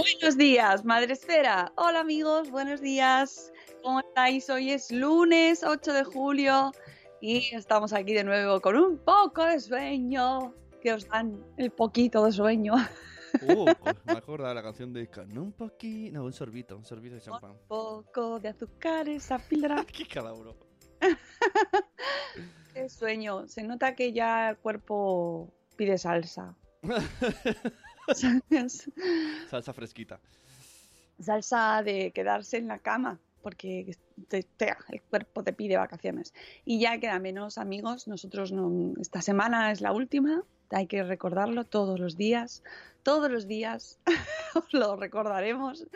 Buenos días, Madre Esfera. Hola amigos, buenos días. ¿Cómo estáis? Hoy es lunes 8 de julio y estamos aquí de nuevo con un poco de sueño. Que os dan el poquito de sueño. Uh, me de la canción de Con un poquito. No, un sorbito, un sorbito de champán. Un poco de azúcar, esa píldora. Qué cabrón. Qué sueño. Se nota que ya el cuerpo pide salsa. Salsa fresquita. salsa de quedarse en la cama, porque te- te- el cuerpo te pide vacaciones. Y ya queda menos amigos, nosotros no, esta semana es la última, hay que recordarlo todos los días, todos los días os lo recordaremos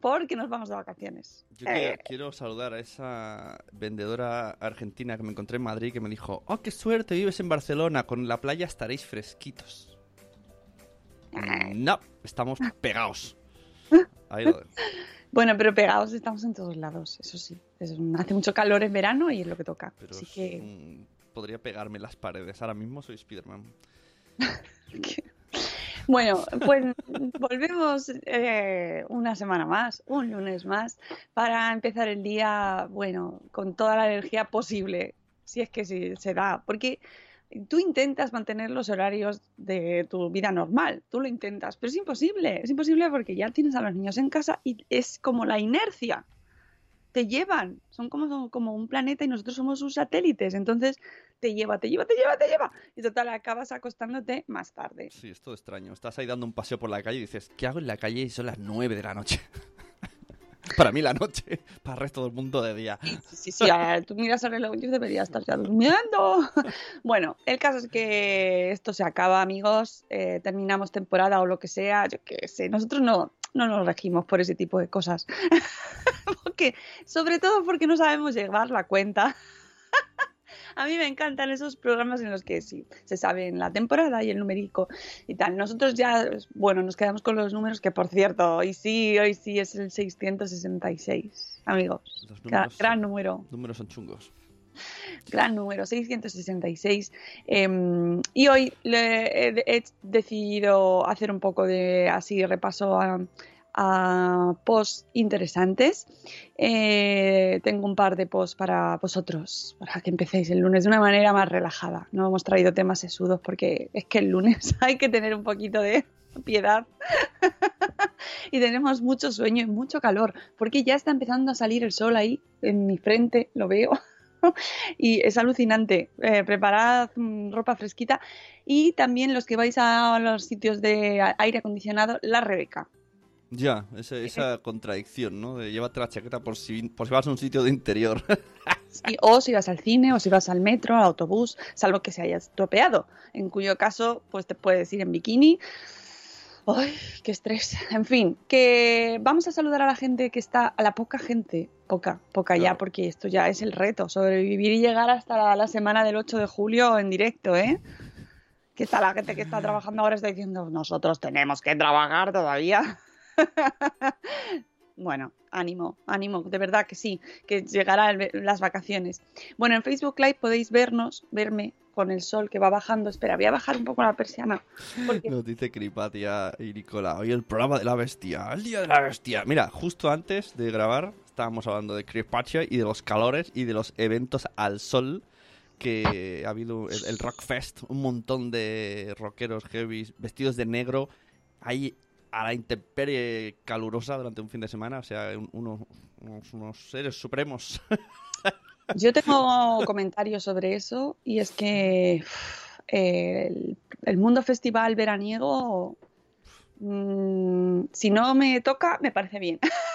porque nos vamos de vacaciones. Yo quiero, Eh. quiero saludar a esa vendedora argentina que me encontré en Madrid que me dijo, oh, qué suerte, vives en Barcelona, con la playa estaréis fresquitos. No, estamos pegados. Ahí lo. Bueno, pero pegados estamos en todos lados, eso sí. Es un- hace mucho calor en verano y es lo que toca. Pero Así que un- podría pegarme las paredes. Ahora mismo soy Spiderman. Bueno, pues volvemos eh, una semana más, un lunes más, para empezar el día, bueno, con toda la energía posible, si es que sí se da, porque tú intentas mantener los horarios de tu vida normal, tú lo intentas, pero es imposible, es imposible porque ya tienes a los niños en casa y es como la inercia. Te llevan, son como, como un planeta y nosotros somos sus satélites, entonces te lleva, te lleva, te lleva, te lleva. Y total, acabas acostándote más tarde. Sí, es todo extraño. Estás ahí dando un paseo por la calle y dices, ¿qué hago en la calle? Y son las 9 de la noche. para mí la noche, para el resto del mundo de día. Sí, sí, a- tú miras el reloj y debería estar ya durmiendo. Bueno, el caso es que esto se acaba, amigos. eh, terminamos temporada o lo que sea, yo qué sé. Nosotros no, no nos regimos por ese tipo de cosas. porque, sobre todo porque no sabemos llevar la cuenta. A mí me encantan esos programas en los que sí, se sabe la temporada y el numerico y tal. Nosotros ya, bueno, nos quedamos con los números que, por cierto, hoy sí, hoy sí es el 666, amigos. Los Gra- números, gran número. números son chungos. Gran número, 666. Em, y hoy le- he, he decidido hacer un poco de así repaso a, a posts interesantes. Eh, tengo un par de posts para vosotros, para que empecéis el lunes de una manera más relajada. No hemos traído temas sesudos porque es que el lunes hay que tener un poquito de piedad. y tenemos mucho sueño y mucho calor, porque ya está empezando a salir el sol ahí en mi frente, lo veo y es alucinante. Eh, preparad mm, ropa fresquita y también los que vais a los sitios de aire acondicionado, la Rebeca. Ya, esa, esa contradicción, ¿no? De llévate la chaqueta por si, por si vas a un sitio de interior. Sí, o si vas al cine, o si vas al metro, al autobús, salvo que se haya estropeado, en cuyo caso, pues te puedes ir en bikini. ¡Ay, qué estrés! En fin, que vamos a saludar a la gente que está, a la poca gente, poca, poca ya, porque esto ya es el reto, sobrevivir y llegar hasta la, la semana del 8 de julio en directo, ¿eh? Que está la gente que está trabajando ahora está diciendo, nosotros tenemos que trabajar todavía. Bueno, ánimo, ánimo, de verdad que sí, que llegará las vacaciones. Bueno, en Facebook Live podéis vernos, verme con el sol que va bajando. Espera, voy a bajar un poco la persiana. Nos dice Cripatia y Nicola. Hoy el programa de la bestia, el día de la bestia. Mira, justo antes de grabar estábamos hablando de Cripatia y de los calores y de los eventos al sol que ha habido el, el Rock Fest, un montón de rockeros heavy vestidos de negro ahí a la intemperie calurosa durante un fin de semana, o sea, un- unos, unos, seres supremos. yo tengo comentarios sobre eso y es que el, el mundo festival veraniego, mm, si no me toca, me parece bien.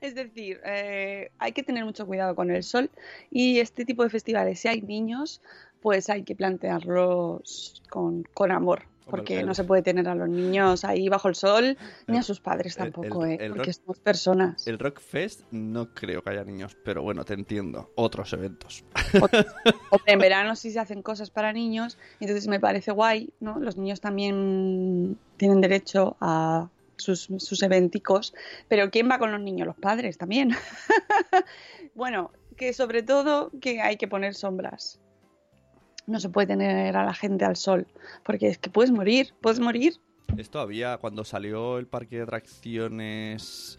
Es decir, eh, hay que tener mucho cuidado con el sol y este tipo de festivales, si hay niños, pues hay que plantearlos con, con amor, porque el- no se puede tener a los niños ahí bajo el sol, ni a sus padres tampoco, el- eh, el porque rock- somos personas. El Rock Fest no creo que haya niños, pero bueno, te entiendo. Otros eventos. Hombre, en verano sí se hacen cosas para niños, entonces me parece guay, ¿no? Los niños también tienen derecho a sus, sus eventicos, pero ¿quién va con los niños? Los padres también. bueno, que sobre todo que hay que poner sombras. No se puede tener a la gente al sol, porque es que puedes morir, puedes morir. Esto había cuando salió el parque de atracciones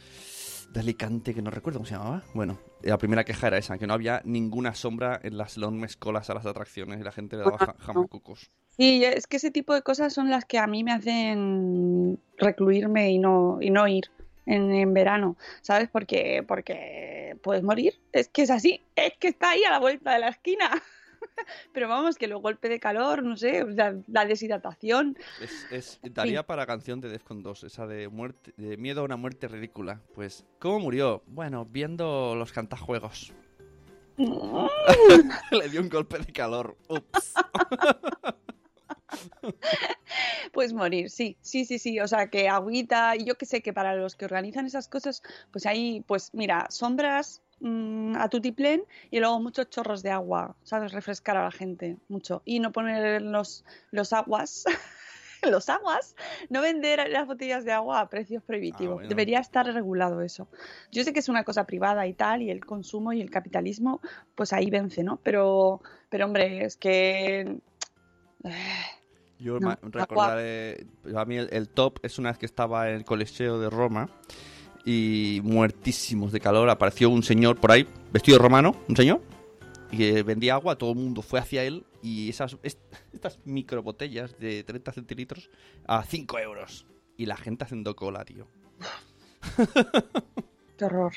de Alicante, que no recuerdo cómo se llamaba. Bueno, la primera queja era esa, que no había ninguna sombra en las enormes colas a las atracciones y la gente le daba ja- jamacucos. Sí, es que ese tipo de cosas son las que a mí me hacen recluirme y no, y no ir en, en verano, ¿sabes? Porque, porque puedes morir, es que es así, es que está ahí a la vuelta de la esquina. Pero vamos, que el golpe de calor, no sé, sea, la deshidratación. Es, es- daría para canción de Defcon 2, esa de muerte, de miedo a una muerte ridícula. Pues, ¿cómo murió? Bueno, viendo los cantajuegos. Le dio un golpe de calor. Ups. Pues morir, sí, sí, sí, sí. O sea, que agüita, y yo que sé que para los que organizan esas cosas, pues hay, pues mira, sombras mm, a tutiplén y luego muchos chorros de agua, ¿sabes? Refrescar a la gente, mucho. Y no poner los, los aguas. Los aguas, no vender las botellas de agua a precios prohibitivos. bueno. Debería estar regulado eso. Yo sé que es una cosa privada y tal, y el consumo y el capitalismo, pues ahí vence, ¿no? Pero, pero hombre, es que Yo No, recordaré, a mí el, el top es una vez que estaba en el Coliseo de Roma y muertísimos de calor, apareció un señor por ahí, vestido de romano, un señor, y eh, vendía agua, todo el mundo fue hacia él y esas est- estas micro botellas de 30 centilitros a 5 euros. Y la gente haciendo cola, tío. Qué horror.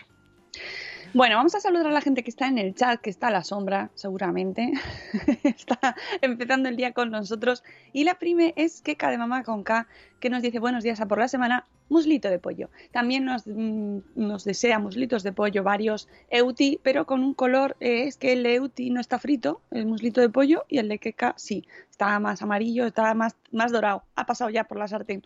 Bueno, vamos a saludar a la gente que está en el chat, que está a la sombra, seguramente. está empezando el día con nosotros. Y la prime es Keka de Mamá con K, que nos dice buenos días a por la semana, muslito de pollo. También nos, mm, nos desea muslitos de pollo varios Euti, pero con un color, eh, es que el Euti no está frito, el muslito de pollo, y el de Keka sí, está más amarillo, está más, más dorado, ha pasado ya por la sartén.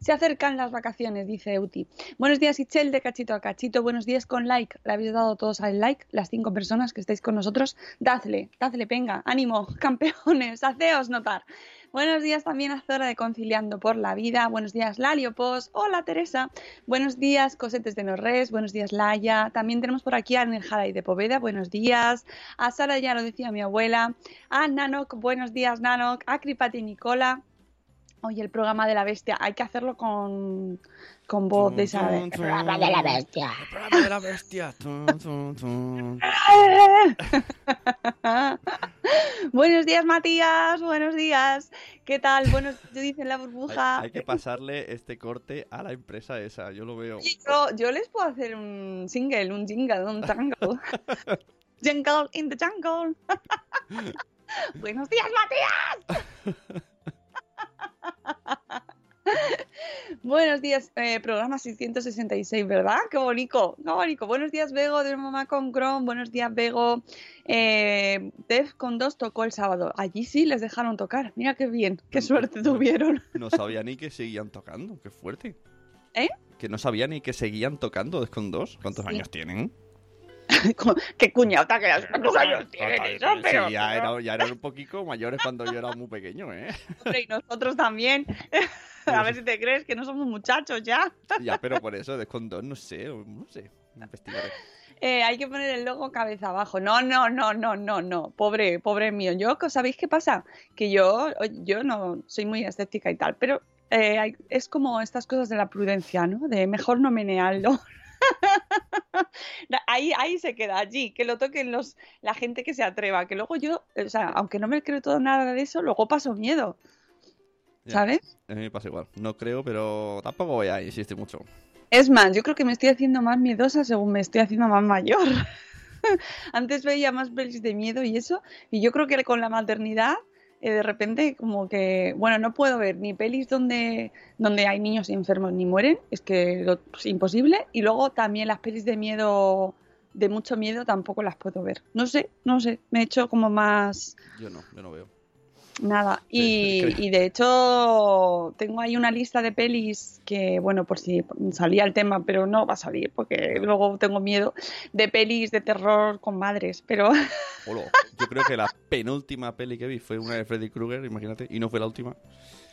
Se acercan las vacaciones, dice Euti. Buenos días, Ichel, de cachito a cachito. Buenos días con like. Le habéis dado todos al like, las cinco personas que estáis con nosotros. Dadle, dadle, venga, ánimo, campeones, haceos notar. Buenos días también a Zora de Conciliando por la Vida. Buenos días, Lalio Pos. Hola, Teresa. Buenos días, Cosetes de Norres. Buenos días, Laia. También tenemos por aquí a Nerjara y de Poveda. Buenos días. A Sara, ya lo decía mi abuela. A Nanok. Buenos días, Nanok. A Cripati Nicola. Oye, el programa de la bestia, hay que hacerlo con, con voz de esa. de- la bestia. De la bestia. Buenos días, Matías. Buenos días. ¿Qué tal? Buenos dicen la burbuja. Hay, hay que pasarle este corte a la empresa esa, yo lo veo. Yo, yo les puedo hacer un single, un jingle, un jungle. jingle in the jungle. Buenos días, Matías. Buenos días, eh, programa 666, ¿verdad? Qué bonito, qué bonito. Buenos días, Bego, de mamá con Chrome. Buenos días, Bego. Eh, Def con dos tocó el sábado. Allí sí les dejaron tocar. Mira qué bien, qué suerte tuvieron. No sabía ni que seguían tocando, qué fuerte. ¿Eh? Que no sabía ni que seguían tocando Defcon 2. ¿Cuántos Sí. años tienen? qué cuñata que ¿Cuántos años tienen eso? Sí, Pero, ya, era- ya eran un poquito mayores cuando yo era muy pequeño, ¿eh? hombre, y nosotros también. A ver si te crees que no somos muchachos ya. Ya, pero por eso, Defcon 2, no sé, no sé. Investigaré. Eh, hay que poner el logo cabeza abajo. No, no, no, no, no, no. Pobre, pobre mío. Yo, ¿sabéis qué pasa? Que yo, yo no soy muy escéptica y tal, pero eh, hay- es como estas cosas de la prudencia, ¿no? De mejor no menearlo. ahí, ahí se queda allí, que lo toquen los, la gente que se atreva, que luego yo, o sea, aunque no me creo todo nada de eso, luego paso miedo, Ya. ¿sabes? A mí me pasa igual. No creo, pero tampoco voy a insistir mucho. Es más, yo creo que me estoy haciendo más miedosa según me estoy haciendo más mayor. Antes veía más pelis de miedo y eso, y yo creo que con la maternidad, eh, de repente, como que, bueno, no puedo ver ni pelis donde, donde hay niños enfermos ni mueren, es que lo- es imposible, y luego también las pelis de miedo, de mucho miedo, tampoco las puedo ver. No sé, no sé, me he hecho como más, Yo no, yo no veo. Nada, Sí, y, y de hecho tengo ahí una lista de pelis que, bueno, por si salía el tema, pero no va a salir porque luego tengo miedo de pelis de terror con madres, pero Olo. Yo creo que la penúltima peli que vi fue una de Freddy Krueger, imagínate, y no fue la última.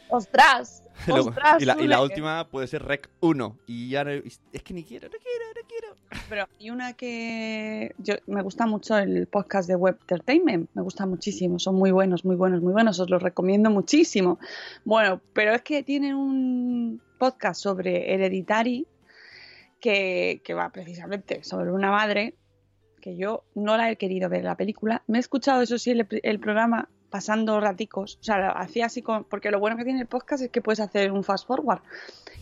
¡Ostras! ¡ostras! y, la, y la última puede ser Rec 1. Y ya no, es que ni quiero, no quiero, no quiero. Pero hay una que yo me gusta mucho el podcast de Web Entertainment, me gusta muchísimo, son muy buenos, muy buenos, muy buenos, os los recomiendo muchísimo. Bueno, pero es que tienen un podcast sobre Hereditary que, que va precisamente sobre una madre que yo no la he querido ver la película. Me he escuchado, eso sí, el, el programa pasando raticos. O sea, hacía así con, porque lo bueno que tiene el podcast es que puedes hacer un fast forward.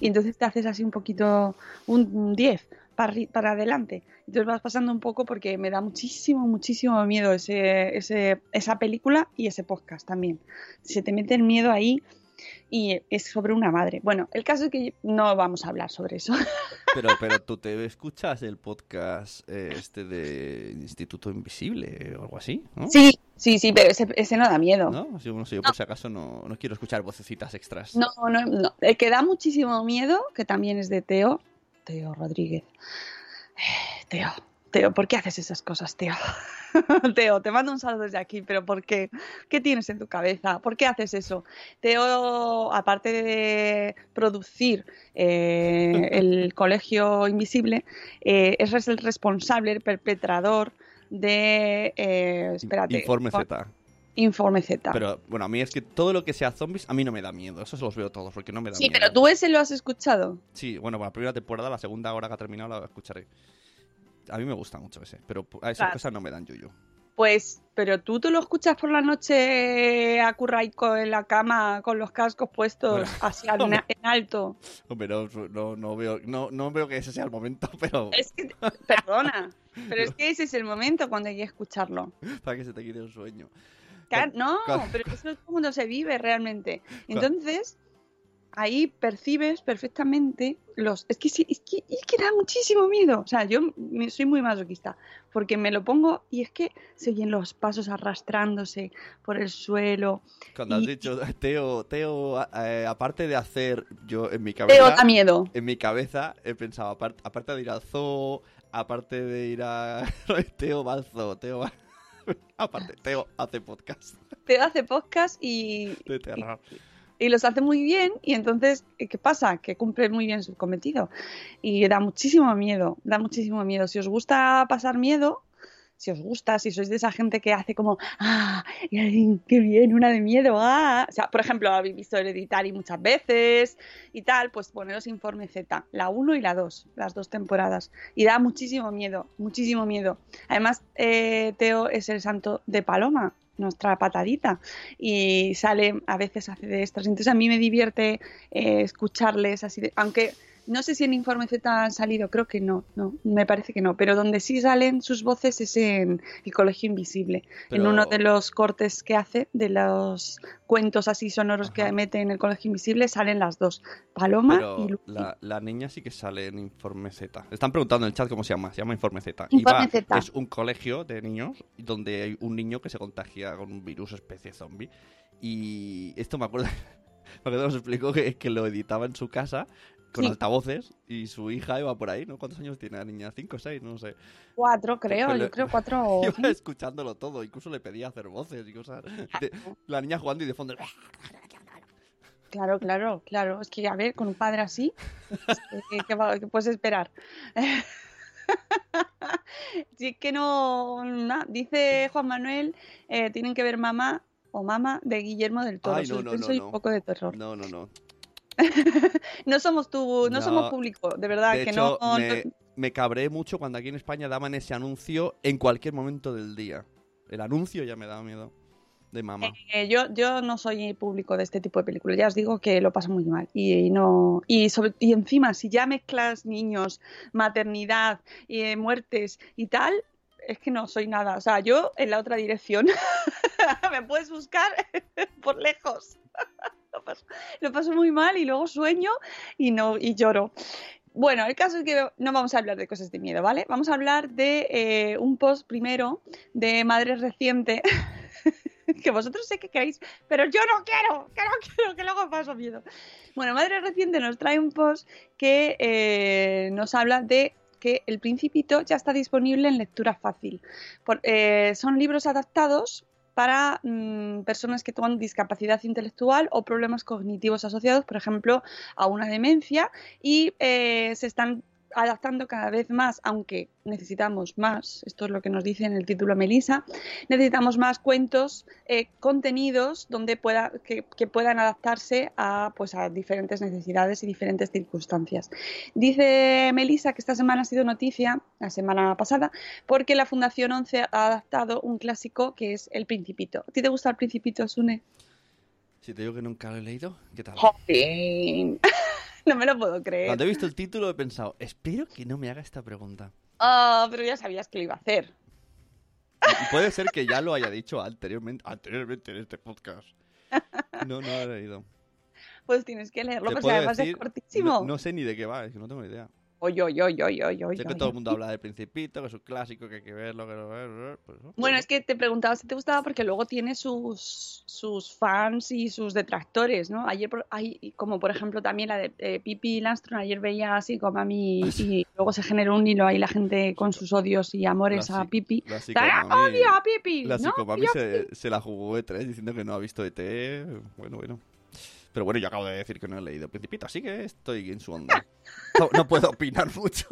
Y entonces te haces así un poquito, un 10 para, para adelante. Entonces vas pasando un poco porque me da muchísimo, muchísimo miedo ese, ese, esa película y ese podcast también. Se te mete el miedo ahí y es sobre una madre. Bueno, el caso es que no vamos a hablar sobre eso. Pero, pero tú te escuchas el podcast eh, este de Instituto Invisible o algo así, ¿no? Sí, sí, sí, pero ese, ese no da miedo. ¿No? Sé, yo por si acaso no, no quiero escuchar vocecitas extras. No, no, no. El que da muchísimo miedo, que también es de Teo, Teo Rodríguez. Eh, Teo, Teo, ¿por qué haces esas cosas, Teo? Teo, te mando un saludo desde aquí, pero ¿por qué? ¿Qué tienes en tu cabeza? ¿Por qué haces eso? Teo, aparte de producir eh, el Colegio Invisible, eh, es el responsable, el perpetrador de... eh, espérate. Informe Info- Z. Informe Z. Pero bueno, a mí es que todo lo que sea zombies a mí no me da miedo. Eso se los veo todos porque no me da sí, miedo. pero tú ese lo has escuchado. Sí, bueno, para la primera temporada, la segunda hora que ha terminado la escucharé. A mí me gusta mucho ese, pero a esas Claro. cosas no me dan yuyo. Pues, pero tú te lo escuchas por la noche a Curraico en la cama con los cascos puestos Bueno. así en, en alto. Hombre, no, no, no veo, no, no veo que ese sea el momento, pero Es que, perdona, pero es que ese es el momento cuando hay que escucharlo. para que se te quite el sueño. Claro, no, pero eso es cuando se vive realmente. Entonces, ahí percibes perfectamente los... Es que, es que, es que da muchísimo miedo. O sea, yo soy muy masoquista, porque me lo pongo y es que se oyen los pasos arrastrándose por el suelo. Cuando has dicho Teo, Teo, eh, aparte de hacer, yo en mi Teo cabeza, da miedo. en mi cabeza he pensado, aparte, aparte de ir al zoo, aparte de ir a Teo va al zoo, Teo va... aparte, Teo hace podcast Teo hace podcast y, de terror. y los hace muy bien y entonces, ¿qué pasa? Que cumple muy bien su cometido. Y da muchísimo miedo, da muchísimo miedo. Si os gusta pasar miedo, si os gusta, si sois de esa gente que hace como, ah, y- qué bien, una de miedo, ah. O sea, por ejemplo, habéis visto Hereditary muchas veces y tal, pues poneros Informe Z, la 1 y la 2, las dos temporadas. Y da muchísimo miedo, muchísimo miedo. Además, eh, Teo es el santo de Paloma, nuestra patadita, y sale, a veces hace de estas. Entonces a mí me divierte eh, escucharles así, de- aunque No sé si en Informe Z han salido, creo que no, no, me parece que no, pero donde sí salen sus voces es en El Colegio Invisible, en uno de los cortes que hace, de los cuentos así sonoros que mete en El Colegio Invisible, salen las dos, Paloma Pero y Lucy. la, la niña sí que sale en Informe Z. Están preguntando en el chat cómo se llama. Se llama Informe Z. Informe y va- Z. Es un colegio de niños donde hay un niño que se contagia con un virus especie zombie. Y esto me acuerdo. Me acuerdo que nos explicó que, que lo editaba en su casa con Sí. altavoces y su hija iba por ahí, ¿no? ¿Cuántos años tiene la niña? ¿Cinco o seis? No sé. Cuatro, creo, Pero- yo creo cuatro Iba escuchándolo todo. Incluso le pedía hacer voces y cosas. De- la niña jugando y de fondo. Claro, claro, claro. Es que, a ver, con un padre así, ¿qué, puedes esperar? Si es que no. Dice Juan Manuel, eh, tienen que ver mamá o mamá de Guillermo del Toro. Ay, no, no, suspenso no, y no. un poco de terror. No, no, no. No somos tú, no, No. somos público, de verdad, De que hecho, no. me, no- me cabré mucho cuando aquí en España daban ese anuncio en cualquier momento del día. El anuncio ya me daba miedo. De mamá. Eh, yo, yo no soy público de este tipo de películas, ya os digo que lo paso muy mal. Y, y no, y, sobre, y encima, si ya mezclas niños, maternidad, eh, muertes y tal, es que no soy nada. O sea, yo en la otra dirección me puedes buscar por lejos. Lo, paso, muy mal y luego sueño y no y lloro. Bueno, el caso es que no vamos a hablar de cosas de miedo, ¿vale? Vamos a hablar de eh, un post primero de Madre Reciente que vosotros sé que queréis, pero yo no quiero, que no quiero, que luego paso miedo. Bueno, Madre Reciente nos trae un post que eh, nos habla de que El Principito ya está disponible en lectura fácil. Eh, son libros adaptados para mm, personas que tengan discapacidad intelectual o problemas cognitivos asociados, por ejemplo, a una demencia, y eh, se están adaptando cada vez más, aunque necesitamos más, esto es lo que nos dice en el título Melisa, necesitamos más cuentos, eh, contenidos donde pueda, que, que puedan adaptarse a, pues, a diferentes necesidades y diferentes circunstancias. Dice Melisa que esta semana ha sido noticia, la semana pasada, porque la Fundación 11 ha adaptado un clásico que es El Principito. ¿A ti te gusta El Principito, Sune? Si te digo que nunca lo he leído, ¿qué tal? No me lo puedo creer. Cuando he visto el título he pensado, espero que no me haga esta pregunta. Ah, pero ya sabías que lo iba a hacer. Puede ser que ya lo haya dicho anteriormente, anteriormente en este podcast. No, no lo he leído. Pues tienes que leerlo, porque además decir, es cortísimo. No, no sé ni de qué va, es que no tengo ni idea. Oy, oy, oy, oy, oy, oy, Sé que oy, todo el oy. mundo habla del Principito, que es un clásico, que hay que verlo, que no pues, ¿no? Bueno, es que te preguntaba si te gustaba porque luego tiene sus, sus fans y sus detractores, ¿no? Ayer, por- hay, como por ejemplo también la de eh, Pipi Landstrom, ayer veía así como a mí y luego se generó un hilo ahí la gente con sus odios y amores La a Pipi. la ¡Ah, psicomami- odio a Pipi! La ¿no? psicomami se, se la jugó E3 diciendo que no ha visto ET. Bueno, bueno. Pero bueno, yo acabo de decir que no he leído Principito, así que estoy en su onda. No, puedo opinar mucho.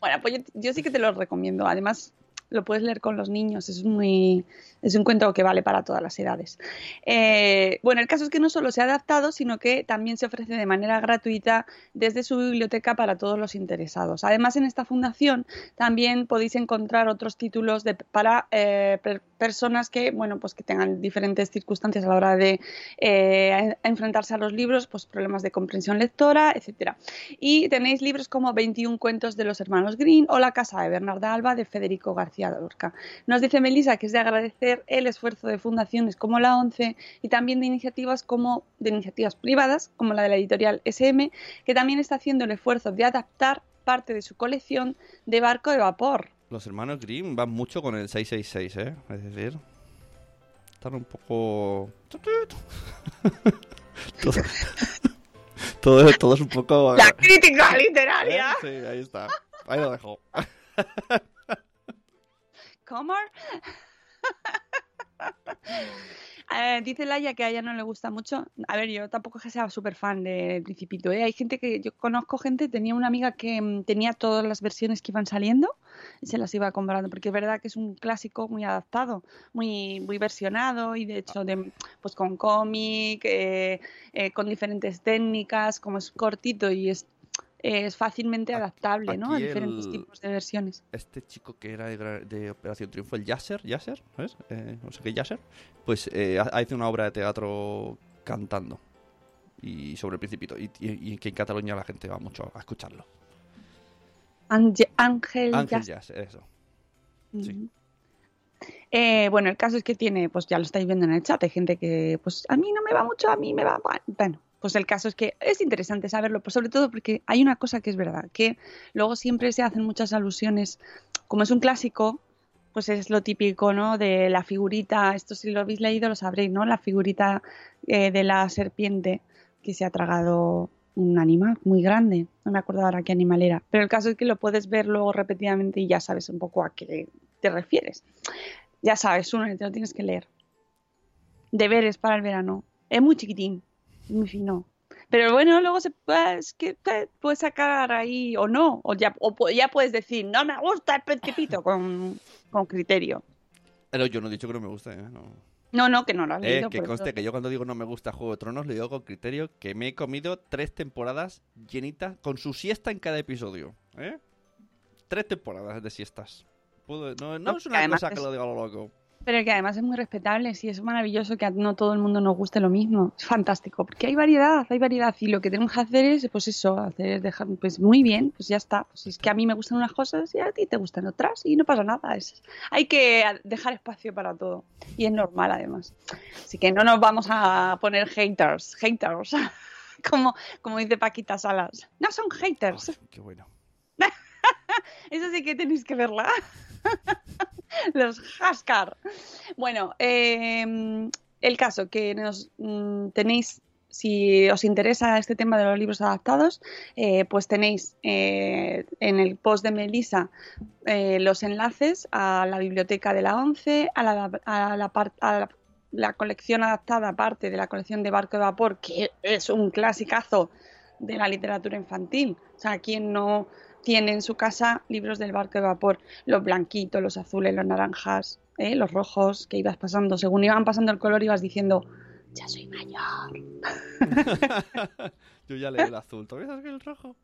Bueno, pues yo, yo sí que te lo recomiendo. Además, lo puedes leer con los niños. Es muy, es un cuento que vale para todas las edades. Eh, bueno, el caso es que no solo se ha adaptado, sino que también se ofrece de manera gratuita desde su biblioteca para todos los interesados. Además, en esta fundación también podéis encontrar otros títulos para eh, per- personas que, bueno, pues que tengan diferentes circunstancias a la hora de eh, enfrentarse a los libros, pues problemas de comprensión lectora, etcétera. Y tenéis libros como 21 cuentos de los hermanos Green o La casa de Bernarda Alba de Federico García Lorca. Nos dice Melissa que es de agradecer el esfuerzo de fundaciones como la ONCE y también de iniciativas como de iniciativas privadas como la de la editorial SM, que también está haciendo el esfuerzo de adaptar parte de su colección de barco de vapor. Los hermanos Grimm van mucho con el 666, ¿eh? Es decir, están un poco... todo, todo, todo es un poco... La crítica literaria. ¿Eh? Sí, ahí está. Ahí lo dejo. ¿Cómo? Eh, dice Laia que a ella no le gusta mucho. A ver, yo tampoco es que sea súper fan de Principito. ¿eh? Hay gente que yo conozco gente, tenía una amiga que mm, tenía todas las versiones que iban saliendo y se las iba comprando, porque es verdad que es un clásico muy adaptado, muy, muy versionado y de hecho pues con cómic, eh, eh, con diferentes técnicas, como es cortito y es, es fácilmente adaptable ¿no? a diferentes el- tipos de versiones. Este chico que era de, Operación Triunfo, el Yasser, Yasser, ¿sabes? Eh, no sé qué Yasser, pues eh, ha- ha hecho una obra de teatro cantando. y sobre el Principito. Y, y- y que en Cataluña la gente va mucho a escucharlo. Ángel, Ángel. Jazz, eso. Sí. Eh, bueno, el caso es que tiene, pues ya lo estáis viendo en el chat, hay gente que, pues a mí no me va mucho, a mí me va, bueno, pues el caso es que es interesante saberlo, pues sobre todo porque hay una cosa que es verdad, que luego siempre se hacen muchas alusiones, como es un clásico, pues es lo típico, ¿no? De la figurita, esto si lo habéis leído lo sabréis, ¿no? La figurita eh, de la serpiente que se ha tragado un animal muy grande, no me acuerdo ahora qué animal era, pero el caso es que lo puedes ver luego repetidamente y ya sabes un poco a qué te refieres. Ya sabes, uno te lo tienes que leer. Deberes para el verano. Es muy chiquitín, muy fino. Pero bueno, luego se puede, es que puedes sacar ahí o no, o ya, o ya puedes decir, no me gusta el principito con, con criterio. Pero yo no he dicho que no me guste, ¿eh? No. No, no, que no lo has Eh, leído. que conste eso. que yo cuando digo no me gusta Juego de Tronos, lo digo con criterio que me he comido tres temporadas llenitas con su siesta en cada episodio. ¿eh? Tres temporadas de siestas. Puedo- no no No, es una cosa que lo diga lo loco. Pero que además es muy respetable, sí, es maravilloso que a no todo el mundo nos guste lo mismo. Es fantástico, porque hay variedad, hay variedad. Y lo que tenemos que hacer es, pues eso, hacer dejar, pues muy bien, pues ya está. Pues es que a mí me gustan unas cosas y a ti te gustan otras y no pasa nada. Es, hay que dejar espacio para todo. Y es normal, además. Así que no nos vamos a poner haters, haters. Como, como dice Paquita Salas. No son haters. Ay, qué bueno. Eso sí que tenéis que verla. Los Haskar. Bueno, eh, el caso que nos mm, tenéis, si os interesa este tema de los libros adaptados, eh, pues tenéis eh, en el post de Melissa eh, los enlaces a la biblioteca de la ONCE, a la, colección adaptada, parte de la colección de Barco de Vapor, que es un clasicazo de la literatura infantil. O sea, quien no tiene en su casa libros del barco de vapor, los blanquitos, los azules, los naranjas, ¿eh? los rojos, que ibas pasando, según iban pasando el color ibas diciendo, ya soy mayor. yo ya leí el azul. ¿Todavía sabes que el rojo?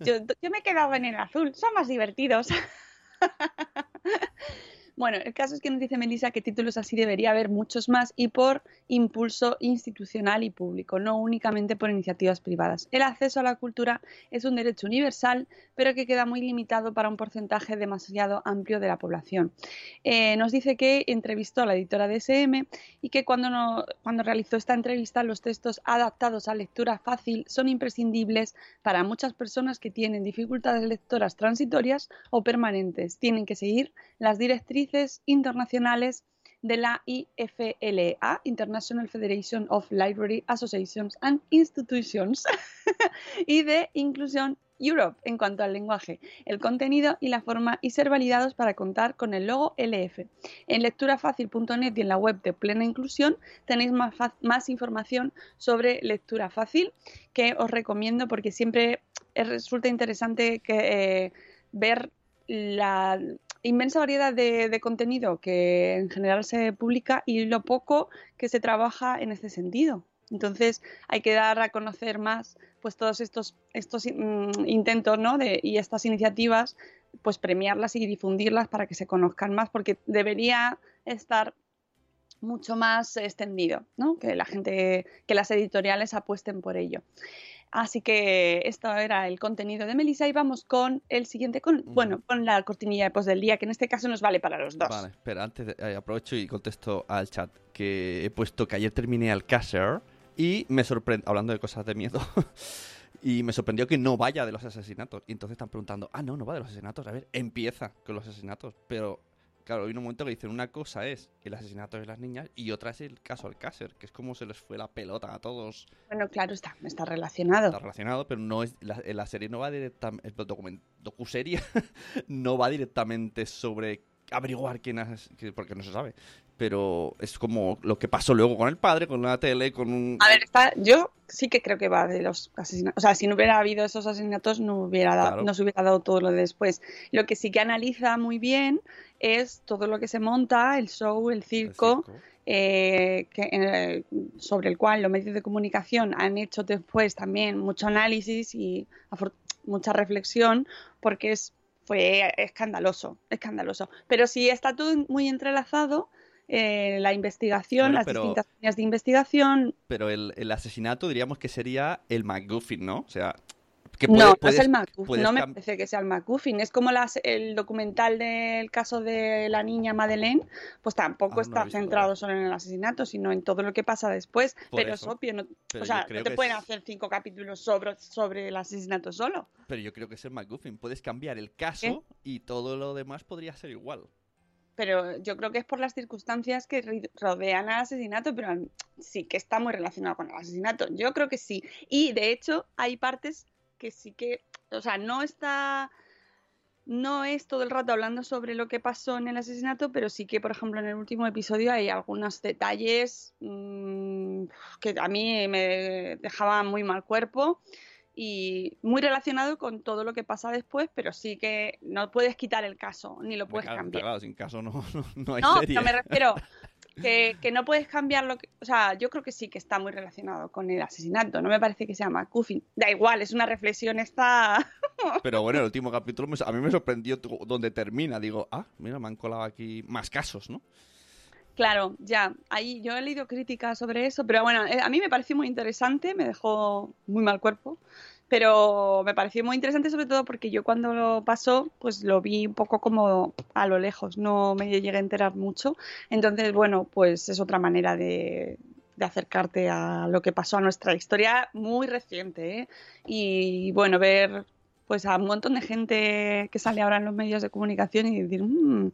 Yo, yo me he quedado en el azul, son más divertidos. Bueno, el caso es que nos dice Melissa que títulos así debería haber muchos más y por impulso institucional y público, no únicamente por iniciativas privadas. El acceso a la cultura es un derecho universal, pero que queda muy limitado para un porcentaje demasiado amplio de la población. Eh, nos dice que entrevistó a la editora de SM y que cuando, cuando realizó esta entrevista los textos adaptados a lectura fácil son imprescindibles para muchas personas que tienen dificultades lectoras transitorias o permanentes. Tienen que seguir las directrices internacionales de la IFLA, International Federation of Library Associations and Institutions, y de Inclusion Europe en cuanto al lenguaje, el contenido y la forma y ser validados para contar con el logo LF. En lecturafácil.net y en la web de Plena Inclusión tenéis más, información sobre lectura fácil que os recomiendo porque siempre eh, resulta interesante eh, ver la inmensa variedad de, contenido que en general se publica y lo poco que se trabaja en este sentido. Entonces hay que dar a conocer más pues todos estos, estos mm, intentos ¿no? de, y estas iniciativas, pues premiarlas y difundirlas para que se conozcan más, porque debería estar mucho más extendido, ¿no? que la gente, que las editoriales apuesten por ello. Así que esto era el contenido de Melissa y vamos con el siguiente, con, bueno, con la cortinilla de post del día, que en este caso nos vale para los dos. Vale, espera, antes de- eh, aprovecho y contesto al chat que he puesto que ayer terminé Alcácer y me sorprendió, hablando de cosas de miedo, y me sorprendió que no vaya de los asesinatos. Y entonces están preguntando, ah, no, no va de los asesinatos. A ver, empieza con los asesinatos. Pero, claro, hay un momento que dicen, una cosa es el asesinato de las niñas y otra es el caso Alcácer, que es como se les fue la pelota a todos. Bueno, claro, está, está relacionado. Está relacionado, pero no es la, la serie no va directamente, el docuserie no va directamente sobre averiguar quién es, que- porque no se sabe. Pero es como lo que pasó luego con el padre, con la tele, con un... A ver, está, yo sí que creo que va de los asesinatos. O sea, si no hubiera habido esos asesinatos, no, hubiera dado, Claro. no se hubiera dado todo lo de después. Lo que sí que analiza muy bien es todo lo que se monta, el show, el el circo, eh, que, eh, sobre el cual los medios de comunicación han hecho después también mucho análisis y mucha reflexión, porque es, fue escandaloso, escandaloso. Pero si está todo muy entrelazado, eh, la investigación, Bueno, las pero- distintas líneas de investigación. Pero el, el asesinato diríamos que sería el MacGuffin, ¿no? O sea, que no, puede- no es puedes- el MacGuffin, puedes no me parece que sea el MacGuffin. Es como las- el documental del caso de la niña Madeleine, pues tampoco Ah, no está visto, centrado solo en el asesinato, sino en todo lo que pasa después. Por pero eso. es obvio, no, Pero o sea, no te pueden es- hacer cinco capítulos sobre, sobre el asesinato solo. Pero yo creo que es el MacGuffin. Puedes cambiar el caso y todo lo demás podría ser igual. Pero yo creo que es por las circunstancias que rodean al asesinato, pero mm, sí que está muy relacionado con el asesinato. Yo creo que sí. Y de hecho, hay partes que sí que, o sea, no está, no es todo el rato hablando sobre lo que pasó en el asesinato, pero sí que, por ejemplo, en el último episodio hay algunos detalles mm, que a mí me dejaban muy mal cuerpo y muy relacionado con todo lo que pasa después, pero sí que no puedes quitar el caso, ni lo puedes Claro, cambiar. claro, sin caso no, no, no hay No, serie. no me refiero que, que no puedes cambiar lo que... O sea, yo creo que sí que está muy relacionado con el asesinato. No me parece que sea McCuffin. Da igual, es una reflexión esta... Pero bueno, el último capítulo me- a mí me sorprendió donde termina. Digo, ah, mira, me han colado aquí más casos, ¿no? Claro, ya. Ahí yo he leído críticas sobre eso, pero bueno, eh, a mí me pareció muy interesante, me dejó muy mal cuerpo, pero me pareció muy interesante sobre todo porque yo cuando lo pasó, pues lo vi un poco como a lo lejos, no me llegué a enterar mucho. Entonces, bueno, pues es otra manera de, acercarte a lo que pasó a nuestra historia muy reciente, ¿eh? Y bueno, ver pues a un montón de gente que sale ahora en los medios de comunicación y decir, "Mm,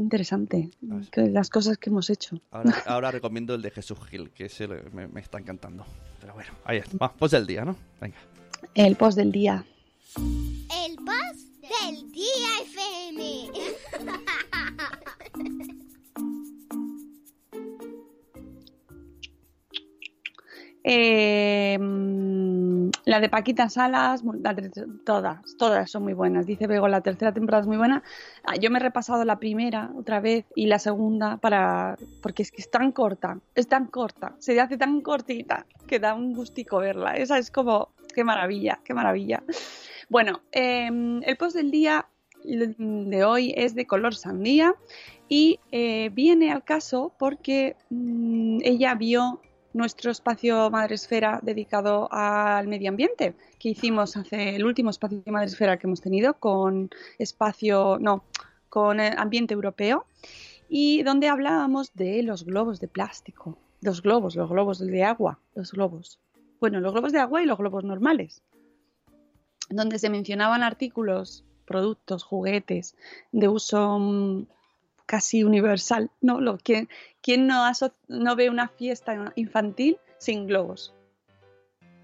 interesante, las cosas que hemos hecho. Ahora, ahora recomiendo el de Jesús Gil, que ese me, me está encantando. Pero bueno, ahí está. Va, pues del día, ¿no? Venga. El post del día. El post del día FM. Eh, mm, la de Paquita Salas, todas, todas son muy buenas. Dice Bego, la tercera temporada es muy buena. Ah, Yo me he repasado la primera otra vez y la segunda para porque es que es tan corta, es tan corta, se hace tan cortita que da un gustico verla. Esa es como, qué maravilla, qué maravilla. Bueno, eh, el post del día de hoy es de color sandía y eh, viene al caso porque mm, ella vio nuestro espacio Madresfera dedicado al medio ambiente que hicimos hace el último espacio Madresfera que hemos tenido con espacio, no, con eh, ambiente europeo y donde hablábamos de los globos de plástico, los globos, los globos de agua, los globos. Bueno, los globos de agua y los globos normales, donde se mencionaban artículos, productos, juguetes de uso mm, casi universal, ¿no? Lo, ¿quién, quién no, ve una fiesta infantil sin globos?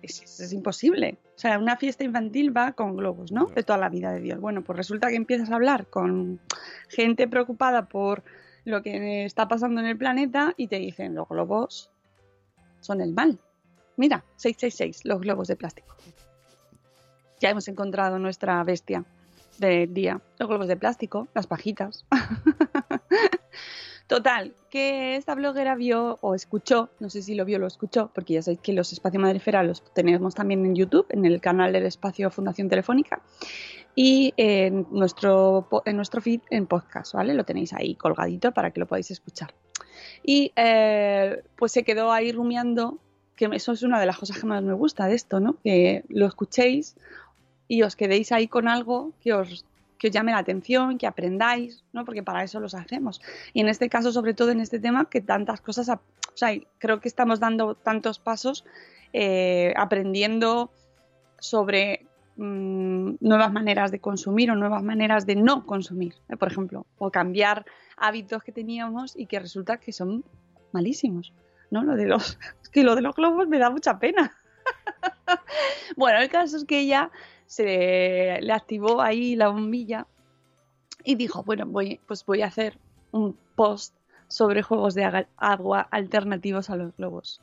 Es, es- es imposible. O sea, una fiesta infantil va con globos, ¿no? De toda la vida de Dios. Bueno, pues resulta que empiezas a hablar con gente preocupada por lo que está pasando en el planeta y te dicen, los globos son el mal. Mira, 666, los globos de plástico. Ya hemos encontrado nuestra bestia del día. Los globos de plástico, las pajitas. Total, que esta bloguera vio o escuchó, no sé si lo vio o lo escuchó, porque ya sabéis que los espacios Madrefera los tenemos también en YouTube, en el canal del espacio Fundación Telefónica, y en nuestro, en nuestro feed en podcast, ¿vale? Lo tenéis ahí colgadito para que lo podáis escuchar. Y eh, pues se quedó ahí rumiando, que eso es una de las cosas que más me gusta de esto, ¿no? Que lo escuchéis y os quedéis ahí con algo que os, que os llame la atención, que aprendáis, ¿no? Porque para eso los hacemos. Y en este caso, sobre todo en este tema, que tantas cosas, o sea, creo que estamos dando tantos pasos eh, aprendiendo sobre mm, nuevas maneras de consumir o nuevas maneras de no consumir, ¿eh? por ejemplo, o cambiar hábitos que teníamos y que resulta que son malísimos, ¿no? Lo de los, es que lo de los globos me da mucha pena. bueno, el caso es que ella se le activó ahí la bombilla y dijo, bueno, voy, pues voy a hacer un post sobre juegos de agua alternativos a los globos.